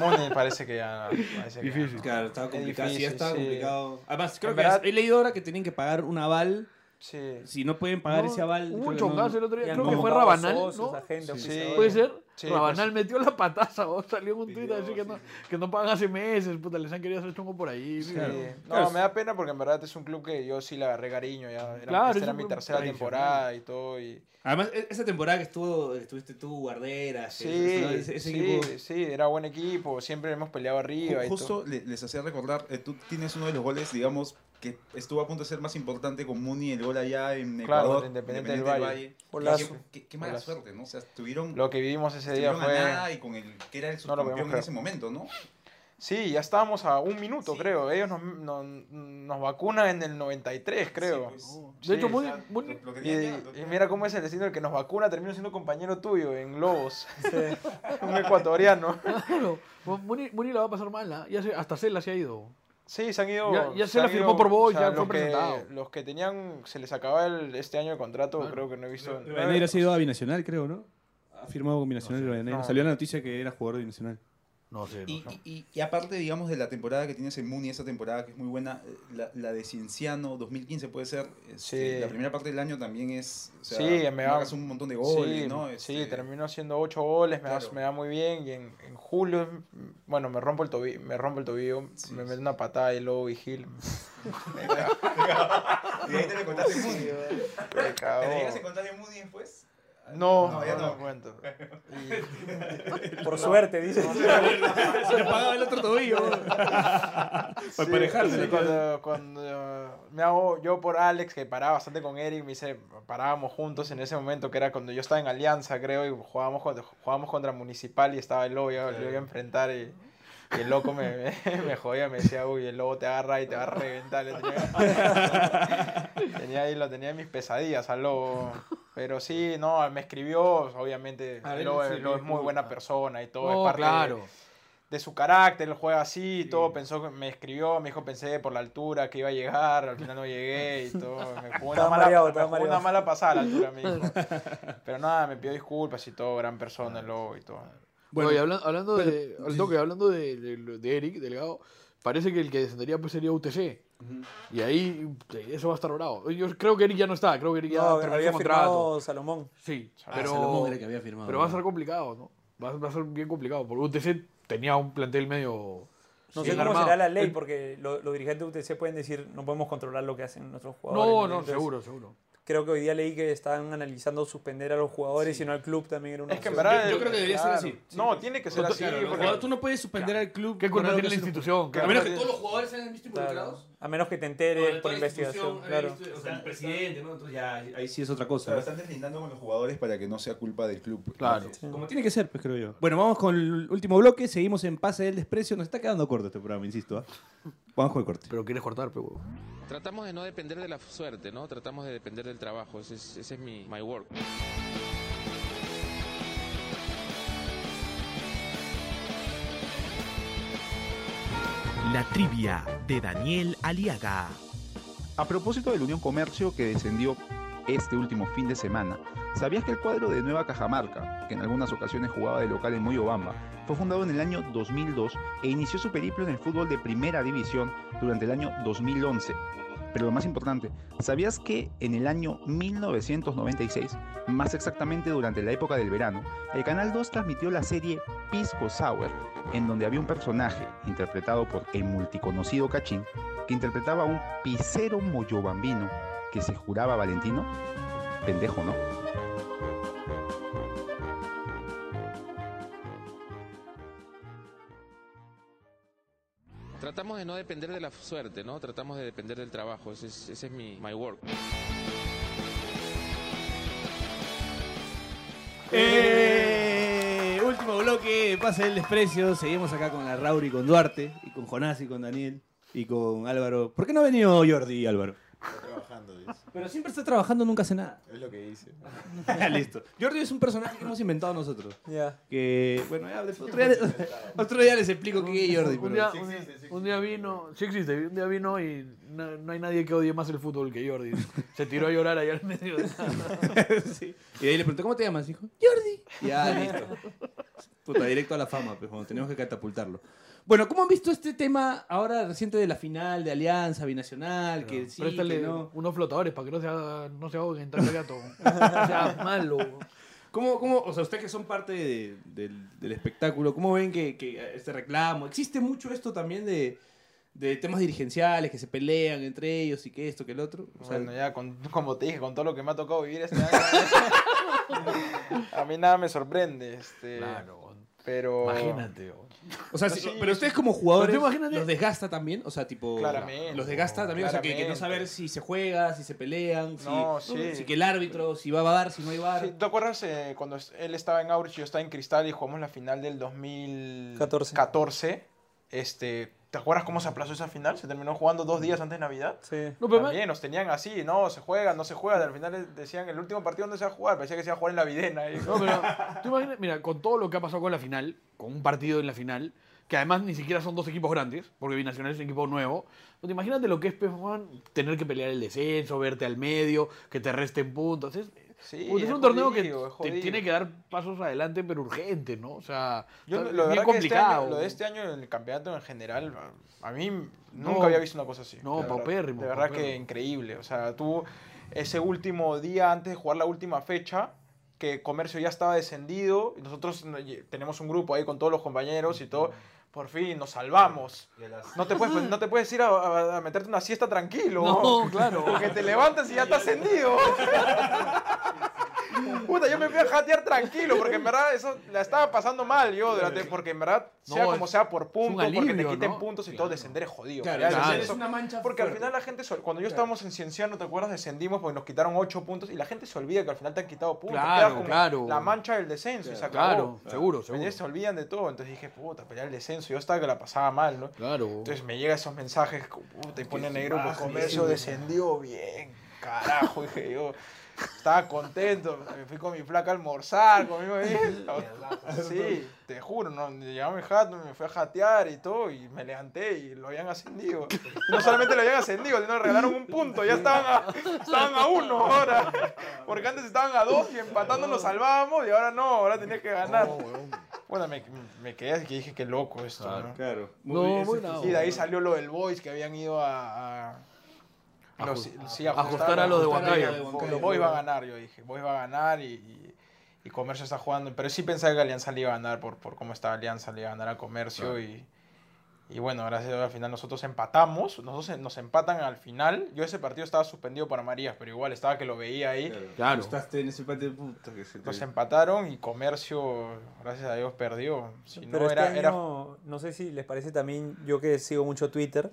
Moni parece que ya... Parece que ya Difícil. no. Claro, estaba Es complicado. Sí, ya difícil, estaba sí. complicado. Además, creo En que verdad- he leído ahora que tienen que pagar un aval. Sí. Si no pueden pagar No, ese aval. Hubo un que no- chongazo el otro día. Creo que fue Rabanal, ¿no? gente, Sí. auspiciadores. ¿Puede ser? Sí, Rabanal pues- metió la pataza, o salió un tuit a decir que no, que no pagan hace meses, puta, les han querido hacer chongo por ahí. Sí. Claro. No, Claro. me da pena porque en verdad es un club que yo sí le agarré cariño. Ya era, Claro, esta es era mi tercera temporada y todo. Y... Además, e- esa temporada que estuvo, estuviste tú, Guarderas. Sí, ese, ese sí, equipo. sí, era buen equipo. Siempre hemos peleado arriba. y Justo todo. le- les hacía recordar, eh, tú tienes uno de los goles, digamos, que estuvo a punto de ser más importante con Muni, el gol allá en Claro, Ecuador. contra Independiente del Valle. Golazo. Qué, qué- qué mala suerte, ¿no? O sea, tuvieron, Lo que vivimos ese día estuvieron a fue. nada y con el que era el No subcampeón en creer. ese momento, ¿no? Sí, ya estábamos a un minuto, Sí. creo. Ellos nos, nos, nos vacunan en el 93, creo. Sí, pues. De hecho, Sí, sea, Muni- Lo- lo Y, ya, y mira cómo es el destino el que nos vacuna termina siendo compañero tuyo en Lobos. (laughs) un ecuatoriano. (laughs) claro, Muni, Muni la va a pasar mal, ¿ah? Ya se- hasta Cela se ha ido. Sí, se han ido. Ya- ya se la firmó ido- por vos, ya los fue que- presentado. Los que tenían, se les acaba el, este año de contrato, Claro. creo que no he visto. Rivadeneira ha ido a Binacional, creo, ¿no? Ha firmado con Binacional No. No. Salió la noticia que era jugador de Binacional. No sé, no Y, sé. y- y- aparte, digamos, de la temporada que tienes en Muni, esa temporada que es muy buena, eh, la, la de Cienciano 2015 puede ser. este, Sí. La primera parte del año también es. O sea, Sí, me va- marcas un montón de goles, sí, ¿no? sí, Este, terminó haciendo ocho goles, me, da, me da muy bien. Y en, en julio, bueno, me rompo el tobillo, me rompo el tobillo, Sí, me sí. mete una patada de Lobo y Gil. (laughs) (laughs) Y ahí te le contaste en Muni. Me ¿Te le llegas a contar en después? No, No, ya no, no. cuento. (laughs) Por suerte, dice. Se le pagaba el otro tobillo. Para Sí, emparejarse. sí, cuando, cuando me hago yo por Alex, que paraba bastante con Eric, me dice, parábamos juntos en ese momento, que era cuando yo estaba en Alianza, creo, y jugábamos contra, jugábamos contra Municipal y estaba el lobo, yo lo iba a enfrentar y, y el loco me, (laughs) me, me jodía, me decía, uy, el lobo te agarra y te va a reventar. le tenía, (laughs) tenía ahí, lo tenía en mis pesadillas al lobo. Pero sí, no, me escribió, obviamente, A ver, el lobo, sí, el lobo es muy sí. buena persona y todo, No, es parte de- claro. de su carácter, él juega así y todo, pensó me escribió, me dijo pensé por la altura que iba a llegar, al final no llegué y todo, me jugó una, Estaba mala, mareado, me jugó una mareado. mala pasada a la altura, me dijo. (laughs) Pero nada, me pidió disculpas y todo, gran persona el lobo y todo. Bueno, Oye, hablando, hablando pero- de, al sí, toque, hablando de, de- de Eric, Delgado, parece que el que descendería pues sería UTC. Y ahí eh, eso va a estar bravo. Yo creo que Eric ya no está, creo que Eric ya No, había contrato. firmado Salomón. Sí, Ah, pero, Salomón era el que había firmado. pero va a ser complicado, ¿no? Va, a- va a ser bien complicado, porque UTC tenía un plantel medio... No sé cómo armado. será la ley, porque lo- los dirigentes de UTC pueden decir no podemos controlar lo que hacen nuestros jugadores. No, no, Entonces, seguro, seguro. Creo que hoy día leí que estaban analizando suspender a los jugadores y no al club también era una Es que en verdad. yo creo que debería ser claro. así. No, tiene que ser así. Claro, porque- tú no puedes suspender al club. ¿Qué por culpa algo tiene la que institución? A Claro. menos que todos los jugadores se hayan visto Claro. involucrados. A menos que te enteres toda por investigación. Claro. O sea, el presidente, ¿no? Entonces ya ahí sí es otra cosa. ¿no? están deslindando con los jugadores para que no sea culpa del club. Claro. Como tiene que ser, pues creo yo. Bueno, vamos con el último bloque. Seguimos en Pase del Desprecio. Nos está quedando corto este programa, insisto. ¿ah? Vamos con el corte. Pero quieres cortar, pero. Tratamos de no depender de la suerte, ¿no? Tratamos de depender del trabajo. Ese es, ese es mi my work. La trivia de Daniel Aliaga. A propósito del Unión Comercio que descendió este último fin de semana, ¿sabías que el cuadro de Nueva Cajamarca, que en algunas ocasiones jugaba de local en Moyobamba, fue fundado en el año 2002 e inició su periplo en el fútbol de primera división durante el año 2011? Pero lo más importante, ¿sabías que en el año 1996, más exactamente durante la época del verano, el Canal 2 transmitió la serie Pisco Sour, en donde había un personaje interpretado por el multiconocido Cachín, que interpretaba a un pisero moyobambino que se juraba Valentino? Pendejo, ¿no? De no depender de la suerte, ¿no? Tratamos de depender del trabajo. Ese es, mi my work. Eh, último bloque Pase del Desprecio. Seguimos acá con la Rauri, con Duarte, y con Jonás y con Daniel, y con Álvaro. ¿Por qué no ha venido Jordi, Álvaro? Trabajando, dice. Pero siempre está trabajando, nunca hace nada. Es lo que dice. (laughs) Listo. Jordi es un personaje que hemos inventado nosotros. Ya. Que, bueno, ya, después- otro, día, otro día les explico qué es Jordi. Un pero- día, un, día, un día vino, sí existe, un día vino y no, no hay nadie que odie más el fútbol que Jordi. Se tiró a llorar allá en medio de (laughs) Sí. Y de ahí le pregunté, ¿cómo te llamas? Dijo, Jordi. Ya, listo. (laughs) Puta, directo a la fama, pues, cuando tenemos que catapultarlo. Bueno, ¿cómo han visto este tema ahora reciente de la final de Alianza Binacional? que sí, Préstale que no. unos flotadores para que no se haga, no se ahoguen tan gato. (laughs) No sea malo. ¿Cómo, cómo, o sea, ustedes que son parte de- del, del espectáculo, ¿cómo ven que, que este reclamo? ¿Existe mucho esto también de, de temas dirigenciales que se pelean entre ellos y que esto, que el otro? O sea, Bueno, ya, con- como te dije, con todo lo que me ha tocado vivir este año, (laughs) (laughs) a mí nada me sorprende. Este, Claro. Pero. Imagínate. oh. o sea, no, sí, sí, pero ustedes como jugadores los desgasta también, o sea, tipo Claramente, los desgasta también, o sea, que, que no saber si se juega, si se pelean, si, No, sí. si que el árbitro, si va a dar, si no hay bar. Sí, ¿Te acuerdas eh, cuando él estaba en Aurich y yo estaba en Cristal y jugamos la final del 2014? Este, ¿Te acuerdas cómo se aplazó esa final? Se terminó jugando dos días antes de Navidad. Sí. No, pero También nos tenían así, no, se juega, no se juega. Al final decían, el último partido donde se va a jugar, parecía que se iba a jugar en la Videna. Y- No, pero tú imaginas, mira, con todo lo que ha pasado con la final, con un partido en la final, que además ni siquiera son dos equipos grandes, porque Binacional es un equipo nuevo, pues imagínate lo que es pues, Juan, tener que pelear el descenso, verte al medio, que te resten puntos. Es, Sí, pues, es es un torneo jodido, que es te tiene que dar pasos adelante, pero urgente, ¿no? O sea, Yo, lo de bien que este complicado. año- lo de este año en el campeonato en general, a mí nunca No. había visto una cosa así. No, de verdad. paupérrimo, De verdad que paupérrimo. increíble. O sea, tú, ese último día antes de jugar la última fecha, que Comercio ya estaba descendido, nosotros tenemos un grupo ahí con todos los compañeros y todo. Por fin nos salvamos. No te puedes, no te puedes ir a, a- a meterte una siesta tranquilo. No, claro. Porque te levantas y ya estás ascendido. (laughs) Puta, yo me fui a jatear tranquilo, porque en verdad eso la estaba pasando mal yo, durante, porque en verdad, sea No, como es- sea por puntos, porque te quiten ¿no? puntos y todo, descender es jodido. Claro, Ya, claro, descenso- es una mancha porque al fuerte. final la gente, se- cuando yo estábamos en Cienciano, ¿te acuerdas? Descendimos porque nos quitaron 8 puntos y la gente se olvida que al final te han quitado puntos. Claro, Quedas como claro. La mancha del descenso y se acabó. Claro, seguro. Se olvidan de todo. Entonces dije, puta, pelear el descenso. Yo estaba que la pasaba mal, ¿no? Claro. Entonces me llegan esos mensajes, como, puta, y pone negro, pues comercio sí. descendió bien, carajo, (laughs) dije yo. Estaba contento, me fui con mi flaca a almorzar, conmigo bien. (laughs) Sí, te juro, no, llegaba mi jato, me fui a jatear y todo, y me levanté y lo habían ascendido. Y no solamente lo habían ascendido, sino que regalaron un punto, ya estaban a, estaban a uno ahora. Porque antes estaban a dos y empatando nos salvábamos y ahora no, ahora tenía que ganar. Bueno, me, me quedé así que dije, qué loco esto, ¿no? Claro. No, ese muy bravo. Sí, de ahí salió lo del Boys que habían ido a. a los- sí, ajustar a lo de Huancayo. A de. Los Boys va a ganar, yo dije. Boys va a ganar y, y, y Comercio está jugando. Pero sí pensaba que Alianza le iba a ganar por, por cómo estaba Alianza, le iba a ganar a Comercio y, Y bueno, gracias a Dios al final nosotros empatamos, nosotros nos empatan al final. Yo ese partido estaba suspendido para Marías, pero igual estaba que lo veía ahí. Claro. Estás en ese partido puta que se te- Nos empataron y Comercio, gracias a Dios, perdió. Si no, Pero este era, era año, no sé si les parece también, yo que sigo mucho Twitter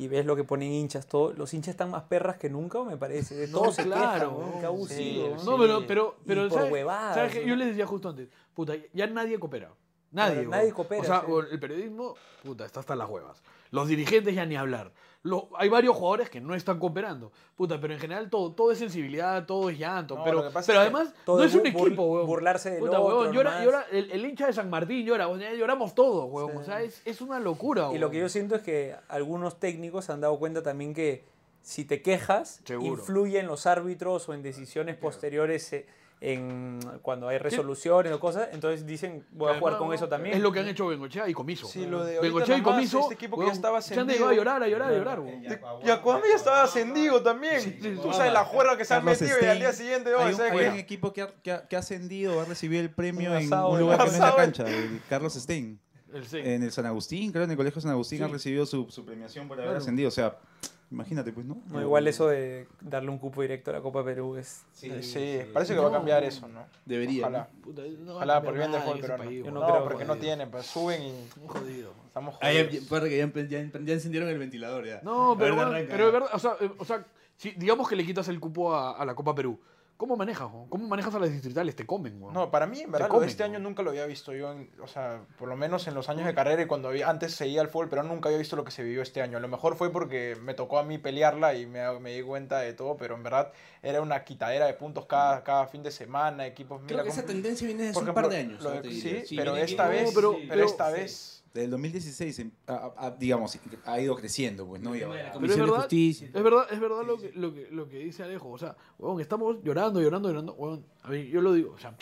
y ves lo que ponen hinchas, todo, los hinchas están más perras que nunca, me parece. De No, se claro, quejan, no, sí. No, pero, pero, pero por ¿sabes, huevadas, ¿sabes. Yo les decía justo antes, puta, ya nadie coopera. Nadie. Nadie coopera, O sea, sí. el periodismo, puta, está hasta las huevas. Los dirigentes ya ni hablar. Lo- hay varios jugadores que no están cooperando. Puta, pero en general todo, todo es sensibilidad, todo es llanto. No, pero pero además no es un bur- equipo, weón. burlarse del Puta, otro, weón, llora, nomás. llora- el, el hincha de San Martín llora, lloramos todos, weón. Sí. O sea, es, es una locura, Y weón. lo que yo siento es que algunos técnicos se han dado cuenta también que si te quejas, Seguro. influye en los árbitros o en decisiones posteriores eh, en cuando hay resoluciones o cosas, entonces dicen voy a jugar con eso también. Es lo que han hecho Bengochea y Comiso. Sí, lo de Bengochea y Comiso. este equipo que ya estaba ascendido. llegado a llorar, a llorar, a llorar, weón. Y Aquaman ya estaba ascendido también. Tú sabes la juerga que se han Carlos metido y al Stein. día siguiente, oh, hay, un, equipo que ha, que, ha, que ha ascendido, va a recibir el premio Un en un el lugar que no es la cancha, el Carlos Stein. El. En el San Agustín, creo, en el Colegio San Agustín Sí. ha recibido su, su premiación por haber Claro. ascendido. O sea, imagínate, pues, ¿no? No, igual eso de darle un cupo directo a la Copa Perú es Sí, parece que va a cambiar eso, ¿no? Debería. Ojalá. Puta, no Ojalá por bien del fútbol peruano. país, Yo no No, creo, porque no pues. tienen, pues suben y Estamos jodidos. estamos Ah, ya, jodidos. ya- ya, empe- ya, encendieron el ventilador ya. No, pero, ver, bueno, arranca. pero es verdad, o sea, eh, o sea si, digamos que le quitas el cupo a, a la Copa Perú. ¿Cómo manejas? ¿Cómo manejas a las distritales? Te comen, weón. No, para mí, en verdad, comen, este ¿no? año nunca lo había visto yo, en- o sea, por lo menos en los años de carrera y cuando había, antes seguía el fútbol, pero nunca había visto lo que se vivió este año. A lo mejor fue porque me tocó a mí pelearla y me, me di cuenta de todo, pero en verdad era una quitadera de puntos cada, cada fin de semana, equipos... Creo mira que esa tendencia viene desde hace un par de años. sí, pero esta vez, pero- pero, pero- esta sí. Vez... Del 2016, em- a- a- a- digamos, ha ido creciendo, pues, ¿no? Y ahora- Pero es Comisión de verdad, Justicia. es verdad, es verdad lo que, lo, que, lo que dice Alejo. O sea, weón, estamos llorando, llorando, llorando. Weón, a mí, yo lo digo, o sea,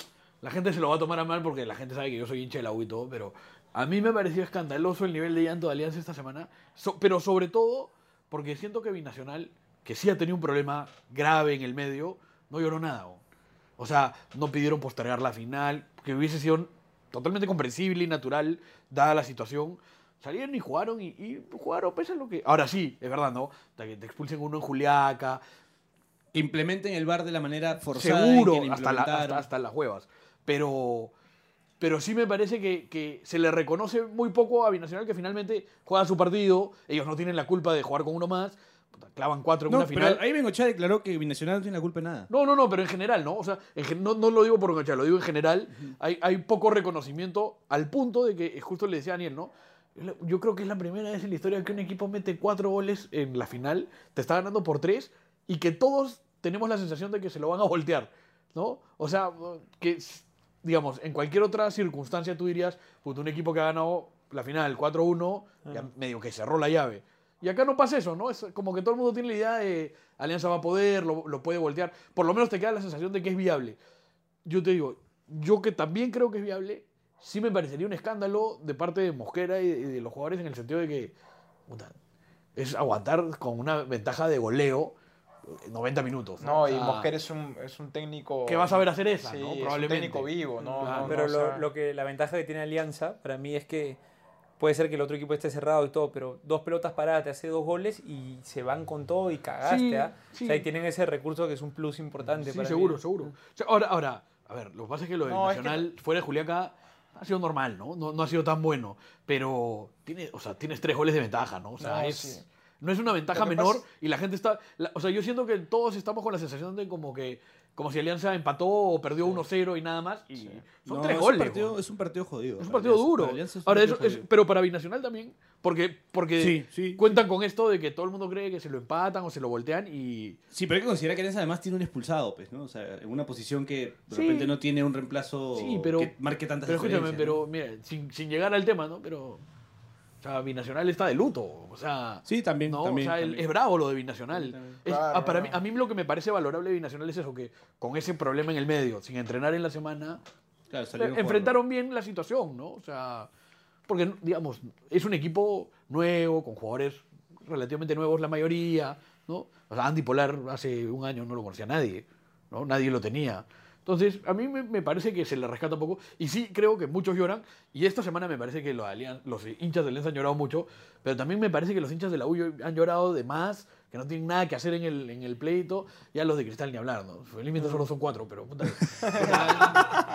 la gente se lo va a tomar a mal porque la gente sabe que yo soy hincha de la U y todo, pero a mí me pareció escandaloso el nivel de llanto de Alianza esta semana. So- pero sobre todo porque siento que Binacional, que sí ha tenido un problema grave en el medio, no lloró nada. O sea, no pidieron postergar la final, que hubiese sido totalmente comprensible y natural, dada la situación. Salieron y jugaron y, y jugaron pese a lo que... Ahora sí, es verdad, ¿no? Que te expulsen uno en Juliaca, Que implementen el bar de la manera forzada. en seguro, que lo hasta, la- hasta, implementaron. hasta las huevas. Pero, pero sí me parece que, que se le reconoce muy poco a Binacional que finalmente juega su partido, ellos no tienen la culpa de jugar con uno más, puta, clavan cuatro en No, una pero final. ahí Bengochea declaró que Binacional no tiene la culpa de nada. No, no, no, pero en general, ¿no? O sea, en no, no lo digo por Bengochea, lo digo en general. hay, hay poco reconocimiento al punto de que, eh, justo le decía a Daniel, ¿no? Yo creo que es la primera vez en la historia que un equipo mete cuatro goles en la final, te está ganando por tres y que todos tenemos la sensación de que se lo van a voltear, ¿no? O sea, que, digamos, en cualquier otra circunstancia tú dirías, puto, un equipo que ha ganado la final 4-1, ya medio que cerró la llave. Y acá no pasa eso, ¿no? Es como que todo el mundo tiene la idea de Alianza va a poder, lo, lo puede voltear. Por lo menos te queda la sensación de que es viable. Yo te digo, yo que también creo que es viable, sí me parecería un escándalo de parte de Mosquera y de, y de los jugadores en el sentido de que puta, es aguantar con una ventaja de goleo eh, 90 minutos. No, O y sea, Mosquera es un, es un técnico... Que va a saber hacer esa, Sí, ¿no? es un Probablemente. técnico vivo, ¿no? No, Pero no, o lo, sea, lo que la ventaja que tiene Alianza para mí es que puede ser que el otro equipo esté cerrado y todo, pero dos pelotas paradas te hace dos goles y se van con todo y cagaste. Sí, ¿ah? sí. O sea, y tienen ese recurso que es un plus importante. Sí, para seguro, mí. seguro. O sea, ahora, ahora, a ver, lo que pasa es que lo de No, es que- Nacional fuera de Juliaca ha sido normal, ¿no? ¿no? No ha sido tan bueno, pero tiene, o sea, tienes tres goles de ventaja, ¿no? O sea, No, es, sí. no es una ventaja menor pasa y la gente está... la- o sea, yo siento que todos estamos con la sensación de como que... Como si Alianza empató o perdió 1-0 y nada más. Y son No, tres es goles. Un partido, weón. es un partido jodido. Es un partido Alianza. duro. Para Alianza es un Ahora, partido eso es- pero para Binacional también, porque, porque Sí, sí. cuentan con esto de que todo el mundo cree que se lo empatan o se lo voltean y... Sí, pero hay que considerar que Alianza además tiene un expulsado, pues, ¿no? O sea, en una posición que de Sí. repente no tiene un reemplazo Sí, pero- que marque tantas Pero escúchame, pero mira, sin, sin llegar al tema, ¿no? Pero. O sea, Binacional está de luto. O sea. Sí, también, No, también, o sea, también. es bravo lo de Binacional. también. Es- Claro, ah, para no. mí, a mí lo que me parece valorable de Binacional es eso, que con ese problema en el medio, sin entrenar en la semana, Claro, eh, enfrentaron bien la situación, ¿no? O sea, porque, digamos, es un equipo nuevo, con jugadores relativamente nuevos la mayoría, ¿no? O sea, Andy Polar hace un año no lo conocía nadie, ¿no? Nadie lo tenía. Entonces, a mí me, parece que se le rescata un poco. Y sí, creo que muchos lloran. Y esta semana me parece que los, los hinchas de Alianza han llorado mucho. Pero también me parece que los hinchas de la U han llorado de más, que no tienen nada que hacer en el, en el pleito. Ya los de Cristal ni hablar, ¿no? Felizmente solo son cuatro, pero puta.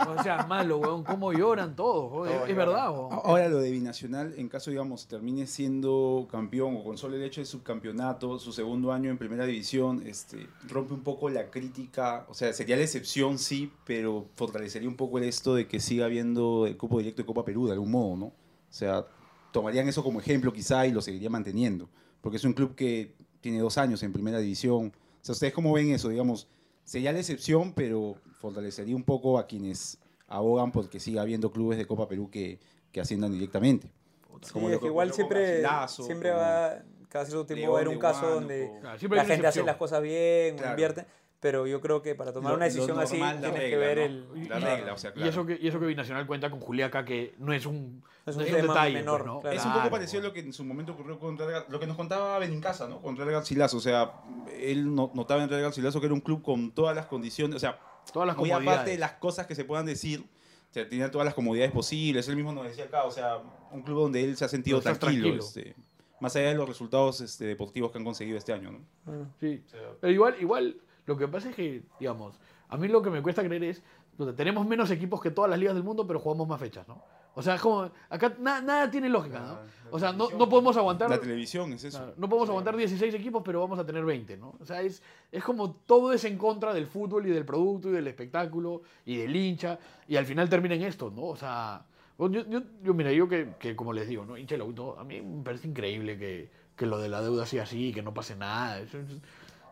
o sea, malo, weón. ¿Cómo lloran todos? weón? Es, es verdad, weón. Ahora lo de Binacional, en caso, digamos, termine siendo campeón o con solo el hecho de subcampeonato, su segundo año en primera división, este, rompe un poco la crítica, o sea, sería la excepción, sí, pero fortalecería un poco el esto de que siga habiendo el cupo directo de Copa Perú, de algún modo, ¿no? O sea, tomarían eso como ejemplo quizá y lo seguiría manteniendo, porque es un club que tiene dos años en primera división. O sea, ¿ustedes cómo ven eso? Digamos, sería la excepción, pero fortalecería un poco a quienes abogan porque siga habiendo clubes de Copa Perú que, que asciendan directamente. Sí, Como es que igual siempre, Garcilaso, siempre va, cada cierto tiempo va a haber un caso donde Claro, la gente hace las cosas bien, Claro. invierte, pero yo creo que para tomar Lo- una decisión así normal, tienes que ver ¿no? el... La regla, o sea, Y, eso que, y eso que Binacional cuenta con Juliaca, que no es un, Es no un es un tema detalle. menor, pues, ¿no? claro. Es un poco parecido a lo que en su momento ocurrió con Real lo que nos contaba Benincasa, ¿no? Con Real Garcilaso. O sea, él no- notaba en Real Garcilaso que era un club con todas las condiciones, o sea, Todas las muy aparte comodidades. de las cosas que se puedan decir, o sea, tenía todas las comodidades posibles. Él mismo nos decía acá, o sea, un club donde él se ha sentido tranquilo, tranquilo. este, más allá de los resultados este, deportivos que han conseguido este año, ¿no? Sí. Pero igual, igual, lo que pasa es que, digamos, a mí lo que me cuesta creer es, puta, tenemos menos equipos que todas las ligas del mundo, pero jugamos más fechas, ¿no? O sea, es como, acá na- nada tiene lógica, ¿no? O sea, no, no podemos aguantar... La televisión es eso. Claro, no podemos aguantar 16 equipos, pero vamos a tener 20, ¿no? O sea, es, es como todo es en contra del fútbol y del producto y del espectáculo y del hincha, y al final termina en esto, ¿no? O sea, bueno, yo, yo, yo, mira, yo que, que como les digo, ¿no? Hincha y todo, a mí me parece increíble que, que lo de la deuda sea así, que no pase nada. Eso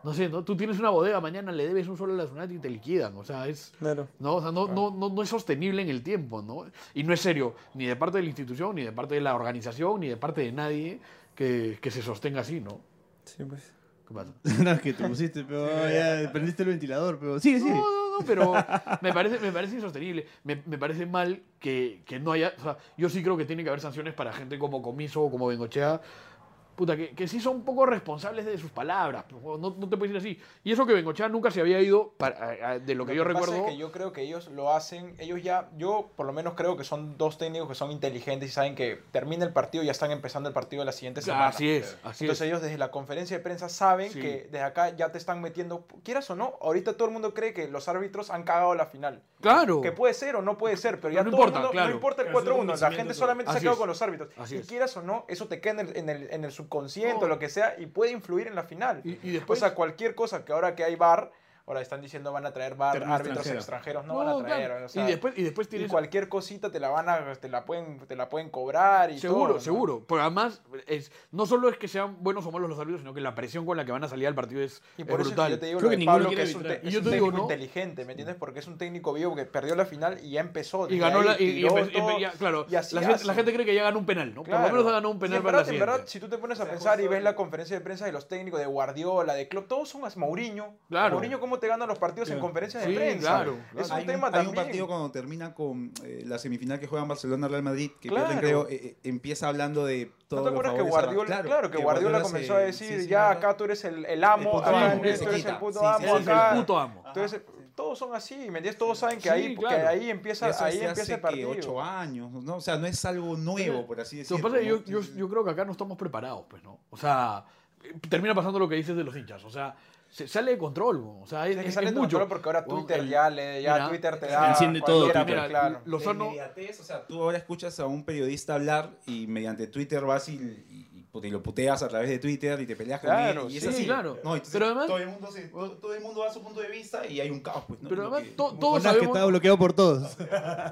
no sé, ¿no? Tú tienes una bodega, mañana le debes un solo a la Sunat y te liquidan, o sea, es... Claro. ¿no? O sea, no, no, no, no es sostenible en el tiempo, ¿no? Y no es serio, ni de parte de la institución, ni de parte de la organización, ni de parte de nadie que, que se sostenga así, ¿no? Sí, pues. ¿Qué pasa? (laughs) No, es que te pusiste, pero ya prendiste el ventilador, pero sigue. No, no, no, pero (laughs) me parece, me parece insostenible. Me, me parece mal que, que no haya. O sea, yo sí creo que tiene que haber sanciones para gente como Comiso o como Bengochea. Puta, que, que sí son un poco responsables de sus palabras. No, no te puedes decir así. Y eso que Bengochea nunca se había ido, para- a- a- de lo que yo pasa recuerdo. es que yo creo que ellos lo hacen, ellos ya, yo por lo menos creo que son dos técnicos que son inteligentes y saben que termina el partido y ya están empezando el partido de la siguiente Claro, semana. así es, así Entonces es. ellos desde la conferencia de prensa saben Sí. que desde acá ya te están metiendo, quieras o no, ahorita todo el mundo cree que los árbitros han cagado la final. Claro. Que puede ser o no puede ser, pero ya no todo importa, el mundo, claro. no importa el Pero es un 4-1, la gente todo. solamente se ha quedado con los árbitros. Así y es. quieras o no, eso te queda en el, en el, en el subconsciente No. o lo que sea y puede influir en la final. Y- y después- o sea, cualquier cosa que ahora que hay VAR, ahora están diciendo van a traer Término árbitros extranjero. extranjeros, no, No, van a traer. claro. o sea, y después, y después y cualquier cosita te la van a, te la pueden, te la pueden cobrar y Seguro, todo, ¿no? seguro. Porque además, es, no solo es que sean buenos o malos los árbitros, sino que la presión con la que van a salir al partido es, Y es por eso brutal. yo te digo Creo lo que de Pablo, que es un, te- es digo, técnico ¿no? inteligente, ¿me entiendes? Porque es un técnico vivo que perdió la final y ya empezó. Y ganó la. Y, claro, la, gente, cree que ya ganó un penal, ¿no? Claro. Por lo menos ha ganado un penal en para verdad, la en verdad, si tú te pones a pensar y ves la conferencia de prensa de los técnicos de Guardiola, de Klopp, todos son Mourinho. Claro. Mourinho, ¿cómo te ganan los partidos en conferencias Sí, de prensa? claro, Es claro. un hay, tema un, hay un también. partido cuando termina con eh, la semifinal que juegan Barcelona-Real Madrid, que Claro. pierden, creo, eh, eh, empieza hablando de todo ¿No te acuerdas que Guardiola, claro, que Guardiola comenzó a decir, ya acá tú eres el, el amo, acá amo, tú eres el puto amo, acá. el puto amo. Entonces, todos son así, ¿me entiendes? Todos saben que, Sí, ahí, que claro. ahí empieza, Eso ahí se empieza hace el que partido. ocho años, ¿no? O sea, no es algo nuevo, por así Lo decirlo. que pasa es que ¿no? yo, yo, yo creo que acá no estamos preparados, pues, ¿no? O sea, termina pasando lo que dices de los hinchas. O sea, se sale de control, o sea, es, Tiene que es- salir es de mucho. control porque ahora Bueno, Twitter el- ya, le, ya mira, Twitter te da enciende todo cualquiera, Twitter. pues, claro. Lozano- o sea, tú ahora escuchas a un periodista hablar y mediante Twitter vas y, y- y lo puteas a través de Twitter y te peleas Claro, con él. Y es sí, así. claro. No, entonces Pero además- todo, el mundo se- todo, el mundo da su punto de vista y hay un caos, pues, ¿no? Pero además, que- to- todos Jonás, que sabemos... está bloqueado por todos.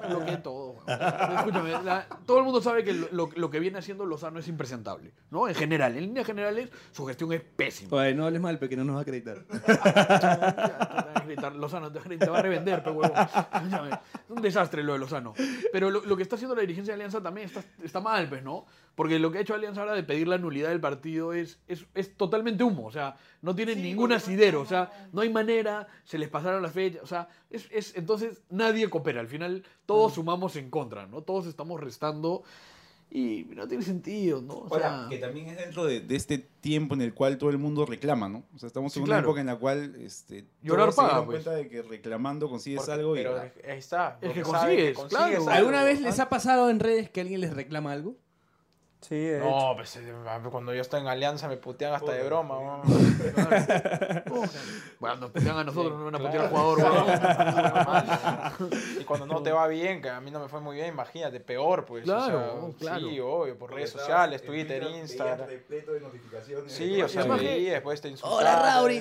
Lo que todo. Escúchame, la- todo el mundo sabe que lo, lo- que viene haciendo Lozano es impresentable, ¿no? En general, en líneas generales, su gestión es pésima. Oye, no hables mal, porque no nos va a acreditar. Lozano te, va a revender, pero huevón. Escúchame, Es un desastre lo de Lozano. Pero lo, lo que está haciendo la dirigencia de Alianza también está, está mal, pues, ¿no? Porque lo que ha hecho Alianza ahora de pedir la nulidad del partido es, es, es totalmente humo. O sea, no tienen ningún asidero. O sea, no hay manera, se les pasaron las fechas. O sea, es, es, entonces nadie coopera. Al final todos sumamos en contra, ¿no? Todos estamos restando. Y no tiene sentido, ¿no? O Ahora, sea, que también es dentro de, de este tiempo en el cual todo el mundo reclama, ¿no? O sea, estamos Sí, en una claro. época en la cual este, Llorar todos se paga, dieron pues. cuenta de que reclamando consigues Porque- algo y... pero ahí está. Es que porque sabe consigues, claro. algo. ¿Alguna vez les ha pasado en redes que alguien les reclama algo? Sí, de hecho. No, pues eh, cuando yo estoy en Alianza me putean hasta de broma. weón. bueno, nos putean a nosotros, no van a putear al jugador, weón. Y cuando no te va bien, que a mí no me fue muy bien, imagínate, peor, pues. o Claro, sea, claro. Sí, obvio, por redes sociales, Twitter, Instagram. Sí, o sea, veía, después te insultaban. Hola, Rauri,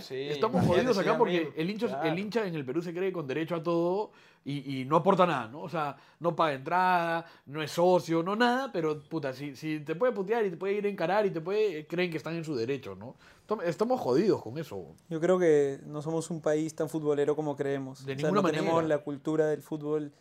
Sí, Estamos jodidos acá porque el hincha, claro. el hincha en el Perú se cree con derecho a todo y, y no aporta nada, ¿no? O sea, no paga entrada, no es socio, no nada, pero puta, si, si te puede putear y te puede ir a encarar y te puede, creen que están en su derecho, ¿no? Estam- Estamos jodidos con eso. Yo creo que no somos un país tan futbolero como creemos. De o sea, ninguna no tenemos manera. la cultura del fútbol.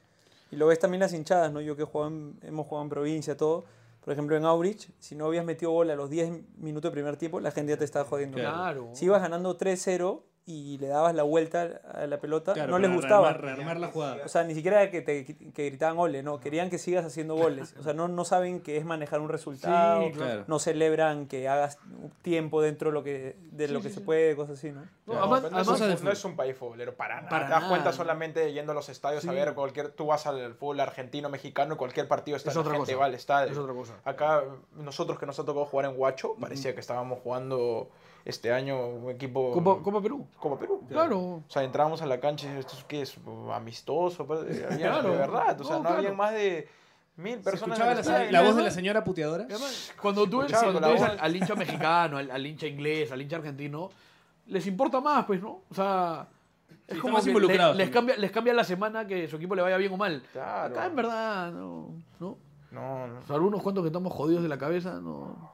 Y lo ves también las hinchadas, ¿no? Yo que jugado en- hemos jugado en provincia, todo. Por ejemplo, en Aurich, si no habías metido gol a los 10 minutos del primer tiempo, la gente ya te estaba jodiendo. Claro. Si ibas ganando 3-0 y le dabas la vuelta a la pelota, Claro, no les gustaba. rearmar- rearmar la jugada. O sea, ni siquiera que, te, que gritaban goles, no, querían que sigas haciendo goles. O sea, no, no saben que es manejar un resultado, Sí, claro. no celebran que hagas tiempo dentro de lo que, de lo que se puede, cosas así, ¿no? No, No, además- no, además- es un, no es un país futbolero para nada. Para te das nada, cuenta ¿no? solamente yendo a los estadios a ver cualquier. Tú vas al fútbol argentino, mexicano, cualquier partido está Es otra gente cosa. va al estadio. Es otra cosa. Acá, nosotros que nos ha tocado jugar en Guacho, parecía que estábamos jugando este año un equipo. Copa, Copa Perú. Copa Perú. Claro. O sea, entrábamos a la cancha y ¿esto qué es? ¿Amistoso? Pues, Había- Claro. De verdad. O sea, No, no, había más de mil ¿Se personas. escuchaba en la, la voz de la señora puteadora? Cuando tú Escuchaba cuando voz. al, al hincha mexicano, al, al hincha inglés, al hincha argentino, les importa más, pues, ¿no? O sea, es como que les, también. cambia, les cambia la semana que su equipo le vaya bien o mal. Claro. Acá en verdad, no. ¿no? No, no. O sea, algunos cuantos que estamos jodidos de la cabeza, no.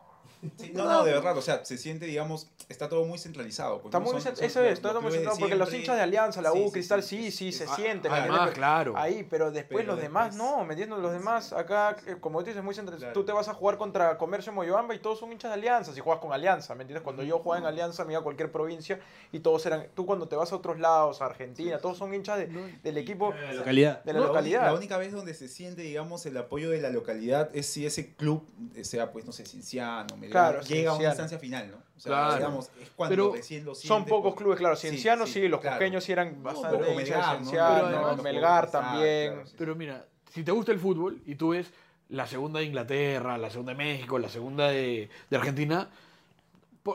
Sí, no, no, de verdad, o sea, se siente, digamos, está todo muy centralizado. pues, Está ¿no? muy Son- eso es, está los muy centrado porque los hinchas de Alianza, la Sí, U, sí, Cristal, sí, sí, sí, sí, se sí. sienten. claro. Ahí, pero después Pero los demás después- no, ¿me entiendes? Los demás acá, eh, como tú dices, muy centralizado. Tú te vas a jugar contra Comercio Moyobamba y todos son hinchas de Alianza, si juegas con Alianza, ¿me entiendes? Cuando yo jugaba en Alianza me iba a cualquier provincia y todos eran, tú cuando te vas a otros lados, a Argentina, todos son hinchas de- del equipo localidad. de la La, localidad. la única vez donde se siente, digamos, el apoyo de la localidad es si ese club, eh, sea, pues, no sé, Cienciano, Melgar, Claro, llega a una Cienciano. instancia final, ¿no? O sea, Claro. digamos, es cuando Pero recién lo Son pocos porque- clubes, claro. Sí, Ciencianos sí, los claro. coqueños sí eran No, bastante de Melgar, ¿no? Cienciano, Pero además- Melgar también. claro, sí. Pero mira, si te gusta el fútbol y tú ves la segunda de Inglaterra, la segunda de México, la segunda de, de Argentina,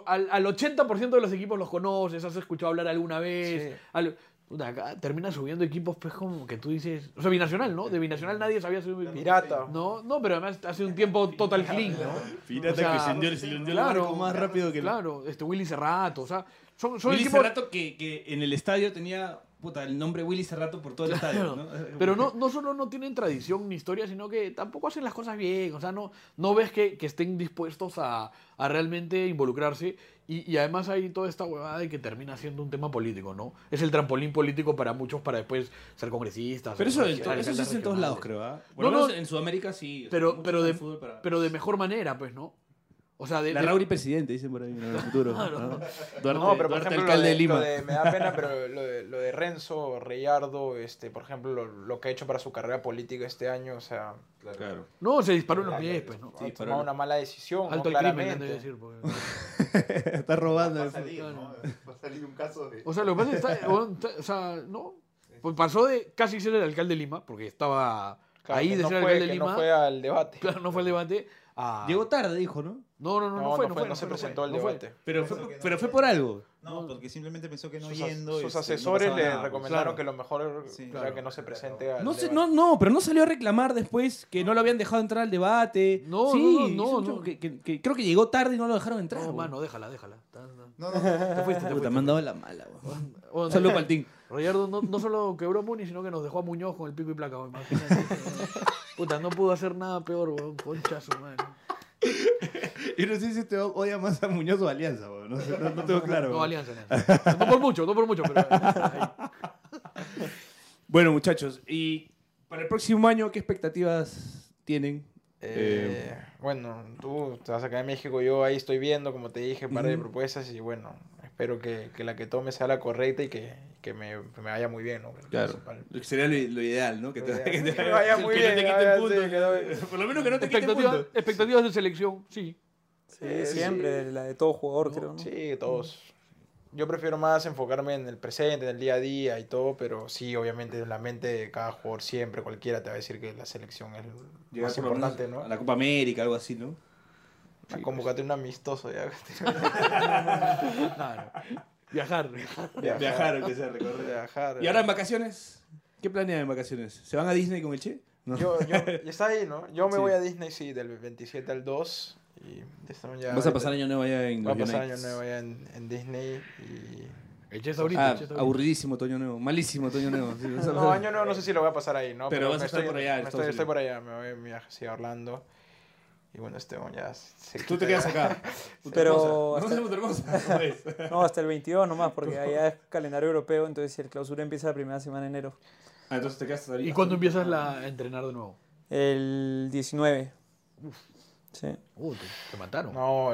al, al 80% de los equipos los conoces, has escuchado hablar alguna vez. Sí. al- puta, acá termina subiendo equipos, pues como que tú dices. O sea, binacional, ¿no? De binacional nadie sabía subir. Pirata. No, no, pero además hace un tiempo total clean, ¿no? Pirata O sea, que se hundió, se le hundió el barco más rápido que el- Claro, este Willy Cerrato, o sea, son, son Willy equipos. Cerrato que, que en el estadio tenía puta, el nombre Willy Cerrato por todo el estadio. ¿no? Pero no, no solo no tienen tradición ni historia, sino que tampoco hacen las cosas bien. O sea, no, no ves que, que estén dispuestos a, a realmente involucrarse. Y, y además hay toda esta huevada de que termina siendo un tema político, ¿no? Es el trampolín político para muchos para después ser congresistas. Pero eso, eso sí es en todos lados, creo. ¿ah? Por No, no, en Sudamérica sí. Pero, pero, de, para- pero de mejor manera, pues, ¿no? O sea, de, La de- Rauri presidente, dicen por ahí en el futuro. (laughs) Claro. ¿no? Duarte, no, pero por Duarte, ejemplo, lo de, de Lima. lo de- me da pena, pero (laughs) lo de, lo de Renzo, Reyardo, este, por ejemplo, lo, lo que ha hecho para su carrera política este año, o sea, Claro. No, se disparó en los pies, pues, ¿no? ha tomado una mala decisión, Alto ¿no? el crimen, decir. porque- (laughs) Está robando. Va a salir, fútbol. ¿no? Va a salir un caso de... O sea, lo que pasa es que está, o sea, no. Pues pasó de casi ser el alcalde de Lima, porque estaba Claro, ahí de no ser fue, alcalde de Lima. no fue al debate. Claro, no fue el debate. A- Llegó tarde, dijo, ¿no? No, no, no, no, fue, no fue, no se presentó al no fue. debate. Pero fue, pero fue por algo. No, porque simplemente pensó que no Sus, yendo... sus este, no asesores le nada, recomendaron Claro. que lo mejor Sí, era claro. que no se presente al No, sé, debate. no, no, pero no salió a reclamar después que no lo habían dejado entrar al debate. No, sí, no, no, hizo no. mucho Que, que- que creo que llegó tarde y no lo dejaron entrar. No, mano, déjala, déjala. No, no, Te fuiste, te me han dado la mala, güey. Bueno, (laughs) Un saludo para el team. Rayardo no, no solo quebró a Muni, sino que nos dejó a Muñoz con el pico y placa, güey, imagínate. (laughs) Puta, no pudo hacer nada peor, weón. Concha su madre. (laughs) Y no sé si te odia más a Muñoz o a Alianza, güey. No, sé, no, no tengo claro. No. Alianza, Alianza. No por mucho, no por mucho, pero. (laughs) Bueno, muchachos, y para el próximo año, ¿qué expectativas tienen? Eh, bueno, tú te vas acá de México, yo ahí estoy viendo, como te dije, un par de propuestas y bueno, espero que, que la que tome sea la correcta y que, que me, que me vaya muy bien, ¿no? Claro. Sería lo, lo ideal, ¿no? Que te, que te- Que vaya muy que bien, no te que quiten vaya- puntos. sí, que no- Por lo menos que no te quiten Expectativas, puntos. expectativas de selección, sí. Sí, siempre, la de todo jugador, creo. ¿no? Sí, todos. Yo prefiero más enfocarme en el presente, en el día a día y todo, pero sí, obviamente en la mente de cada jugador siempre, cualquiera te va a decir que la selección es lo Llegar más importante, ¿no? A la Copa América, algo así, ¿no? A convocarte un amistoso ya. (laughs) (laughs) Claro. Viajar. Viajar, aunque sea recorrer. Viajar. ¿Y ahora en vacaciones? ¿Qué planean en vacaciones? ¿Se van a Disney con el Che? No. Yo, yo, (laughs) está ahí, ¿no? Yo me Sí. voy a Disney, sí, del 27 al 2. Y ya estamos ya. Vas a pasar año nuevo allá en Voy a pasar año nuevo allá en, en Disney. Y... El ahorita. Ah, el aburridísimo Toño Nuevo. Malísimo Toño Nuevo. Sí, (laughs) a No, año nuevo no sé si lo voy a pasar ahí, ¿no? Pero vas a estar estoy- por allá estoy, estoy por allá, me voy viaje así a Orlando. Y bueno, Esteban ya se Tú te quedas acá. (laughs) Pero No hasta, hacemos hermosa. Pues. no, hasta el 22 nomás, porque allá es calendario europeo, entonces el clausura empieza la primera semana de enero. Ah, entonces te quedas ahí. ¿Y cuándo empiezas la, a entrenar de nuevo? El 19. Sí. Uh, te, te mataron. No,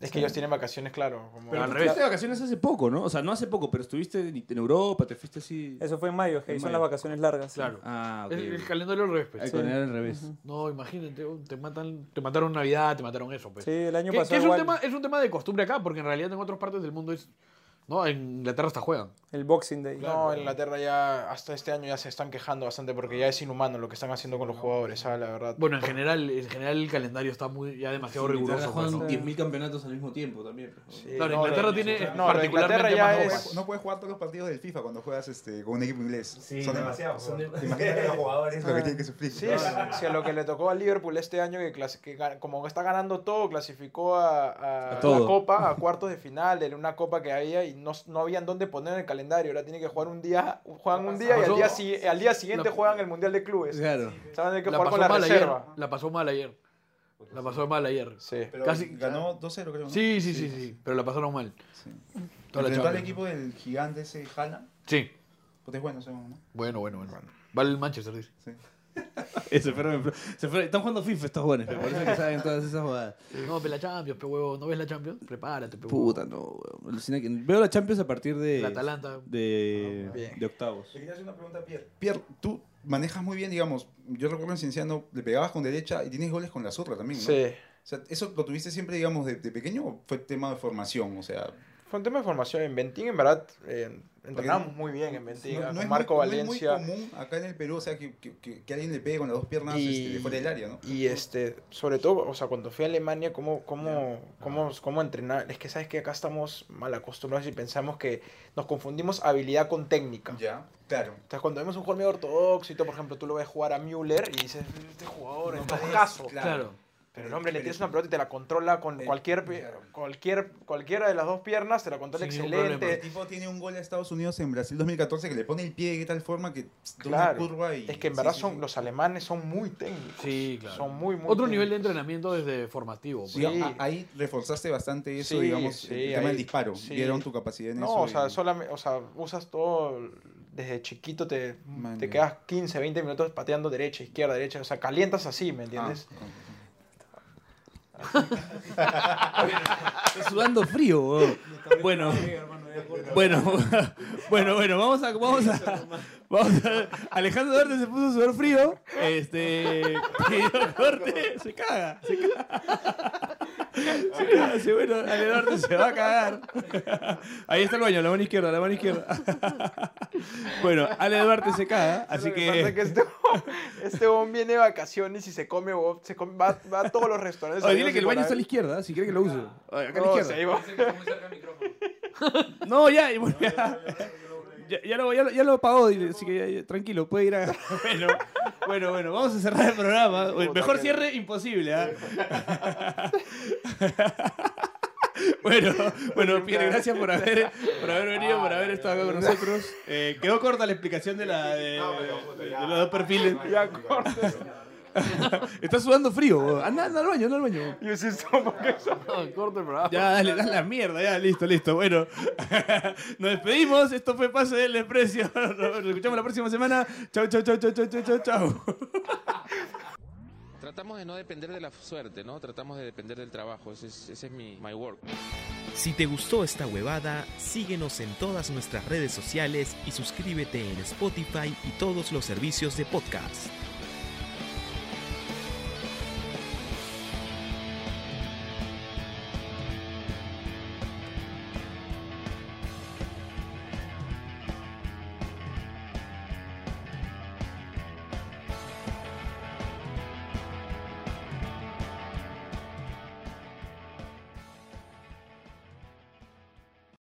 es que ellos tienen vacaciones, claro. Como... Pero al revés. estuviste de vacaciones hace poco, ¿no? O sea, no hace poco, pero estuviste en en Europa, te fuiste así. Eso fue en mayo, que En son mayo. las vacaciones largas. sí. Claro. Ah, ok. Es el calendario al revés. pues. Hay que poner al revés. No, imagínate, te matan, te mataron Navidad, te mataron eso, pues. Sí, el año Que- pasado es, un tema, es un tema de costumbre acá, porque en realidad en otras partes del mundo es... No, en Inglaterra hasta juegan. el Boxing Day. No, en Inglaterra ya hasta este año ya se están quejando bastante porque ya es inhumano lo que están haciendo con los jugadores, ¿sabes? La verdad. Bueno, en general, en general el calendario está muy ya demasiado riguroso. pues, ¿no? 10.000 campeonatos al mismo tiempo también. Sí, Claro, no, Inglaterra tiene no, de particularmente Inglaterra ya más es-. No puedes jugar todos los partidos del FIFA cuando juegas este, con un equipo inglés. son no, demasiados. son weón. de- Imagínate los (laughs) jugadores lo que tienen que sufrir. Sí, sí, sí, a lo que le tocó a Liverpool este año, que, que como está ganando todo, clasificó a, a A todo. la Copa, a cuartos de final de una Copa que había y no, no habían dónde poner en el calendario. Ahora tiene que jugar un día, juegan un día y al día, si- al día siguiente la- juegan el Mundial de Clubes. Claro. Saben de que La jugar pasó con la mal reserva. ayer. La pasó mal ayer. La pasó mal ayer. Sí. Pero Casi- ganó 2-0, creo. ¿no? Sí, sí, sí, sí, pero la pasaron mal. Sí. Toda la Champions. equipo del gigante ese Haaland. Sí. Pues es bueno, según, ¿no? Bueno, bueno, bueno. Vale el Manchester, dice. Sí. (laughs) Se fueron, se fueron- están jugando FIFA estos jóvenes, pe, por eso que saben todas esas jugadas. No, pero la Champions, pe huevo. ¿No ves la Champions? Prepárate, pe huevo. Puta, no. Alucina que- Veo la Champions a partir de. El Atalanta. De, Bien. de octavos. Te quería hacer una pregunta, Pierre. Pierre, tú manejas muy bien, digamos. Yo recuerdo en Cienciano, le pegabas con derecha y tienes goles con la otra también, ¿no? Sí. O sea, ¿eso lo tuviste siempre, digamos, de, de pequeño o fue tema de formación? O sea, Fue un tema de formación. En Ventín, en verdad, eh, entrenamos muy bien en Ventín. no, con no es Marco muy, Valencia. No es muy común acá en el Perú, o sea, que, que, que- que alguien le pegue con las dos piernas Y- este, de fuera del área, ¿no? Y este, sobre todo, o sea, cuando fui a Alemania, ¿cómo, cómo, cómo, cómo entrenar? Es que sabes que acá estamos mal acostumbrados y pensamos que nos confundimos habilidad con técnica. Ya, claro. Entonces, cuando vemos un jugador medio ortodoxo por ejemplo, tú lo ves jugar a Müller y dices, este jugador, en todo caso. Claro. Pero el hombre le tienes una pelota y te la controla con Eh, cualquier, cualquier, cualquiera de las dos piernas, te la controla excelente. El tipo tiene un gol a Estados Unidos en Brasil 2014 que le pone el pie de tal forma que Claro. curva y... Es que en verdad sí, son, sí. los alemanes son muy técnicos. Sí, claro. Son muy, muy Otro nivel de entrenamiento desde formativo. Sí, pues. Ahí reforzaste bastante eso, Sí, digamos, sí, el tema ahí- del disparo. sí. Vieron tu capacidad en No, eso. o sea, y- solamente, o sea, usas todo desde chiquito te, te quedas 15, 20 minutos pateando derecha, izquierda, derecha, o sea, calientas así, ¿me Ah, entiendes? (laughs) Estoy sudando frío. Bueno, bueno, (laughs) bueno, bueno, vamos a, vamos a, vamos a, Alejandro Duarte se puso a sudar frío, este, (laughs) se caga, se caga. Se bueno, Ale Duarte se va a cagar. Ahí está el baño, la mano izquierda, la mano izquierda. Bueno, Ale Duarte se caga, así Lo es que... que este, este hombre viene de vacaciones y se come, se come- va, va a todos los restaurantes. Oye, dile y que el baño está a la izquierda, si quiere que lo use. Oye, acá a la No, izquierda. se iba- No, ya, bueno, ya, ya, ya lo, ya, lo, ya lo pagó, así que ya- ya, tranquilo, puede ir a... (laughs) Bueno, bueno, bueno, vamos a cerrar el programa. Mejor cierre imposible, ¿ah? (laughs) Bueno, bueno, Pierre, gracias por haber, por haber venido, por haber estado acá con nosotros. Eh, quedó corta la explicación de, la, de, de- de los dos perfiles. Ya cortes. (laughs) Está sudando frío. Anda, anda al baño, anda al baño. Yo sí estoy porque eso- No, corta el programa. Ya, dale, dale la mierda, ya, listo, listo. Bueno, (laughs) nos despedimos. Esto fue Pase del Desprecio. (laughs) Nos escuchamos la próxima semana. Chau, chau, chau, chau, chau, chau, chau, chau. Tratamos de no depender de la suerte, ¿no? Tratamos de depender del trabajo. Ese es, ese es mi my work. Si te gustó esta huevada, síguenos en todas nuestras redes sociales y suscríbete en Spotify y todos los servicios de podcast.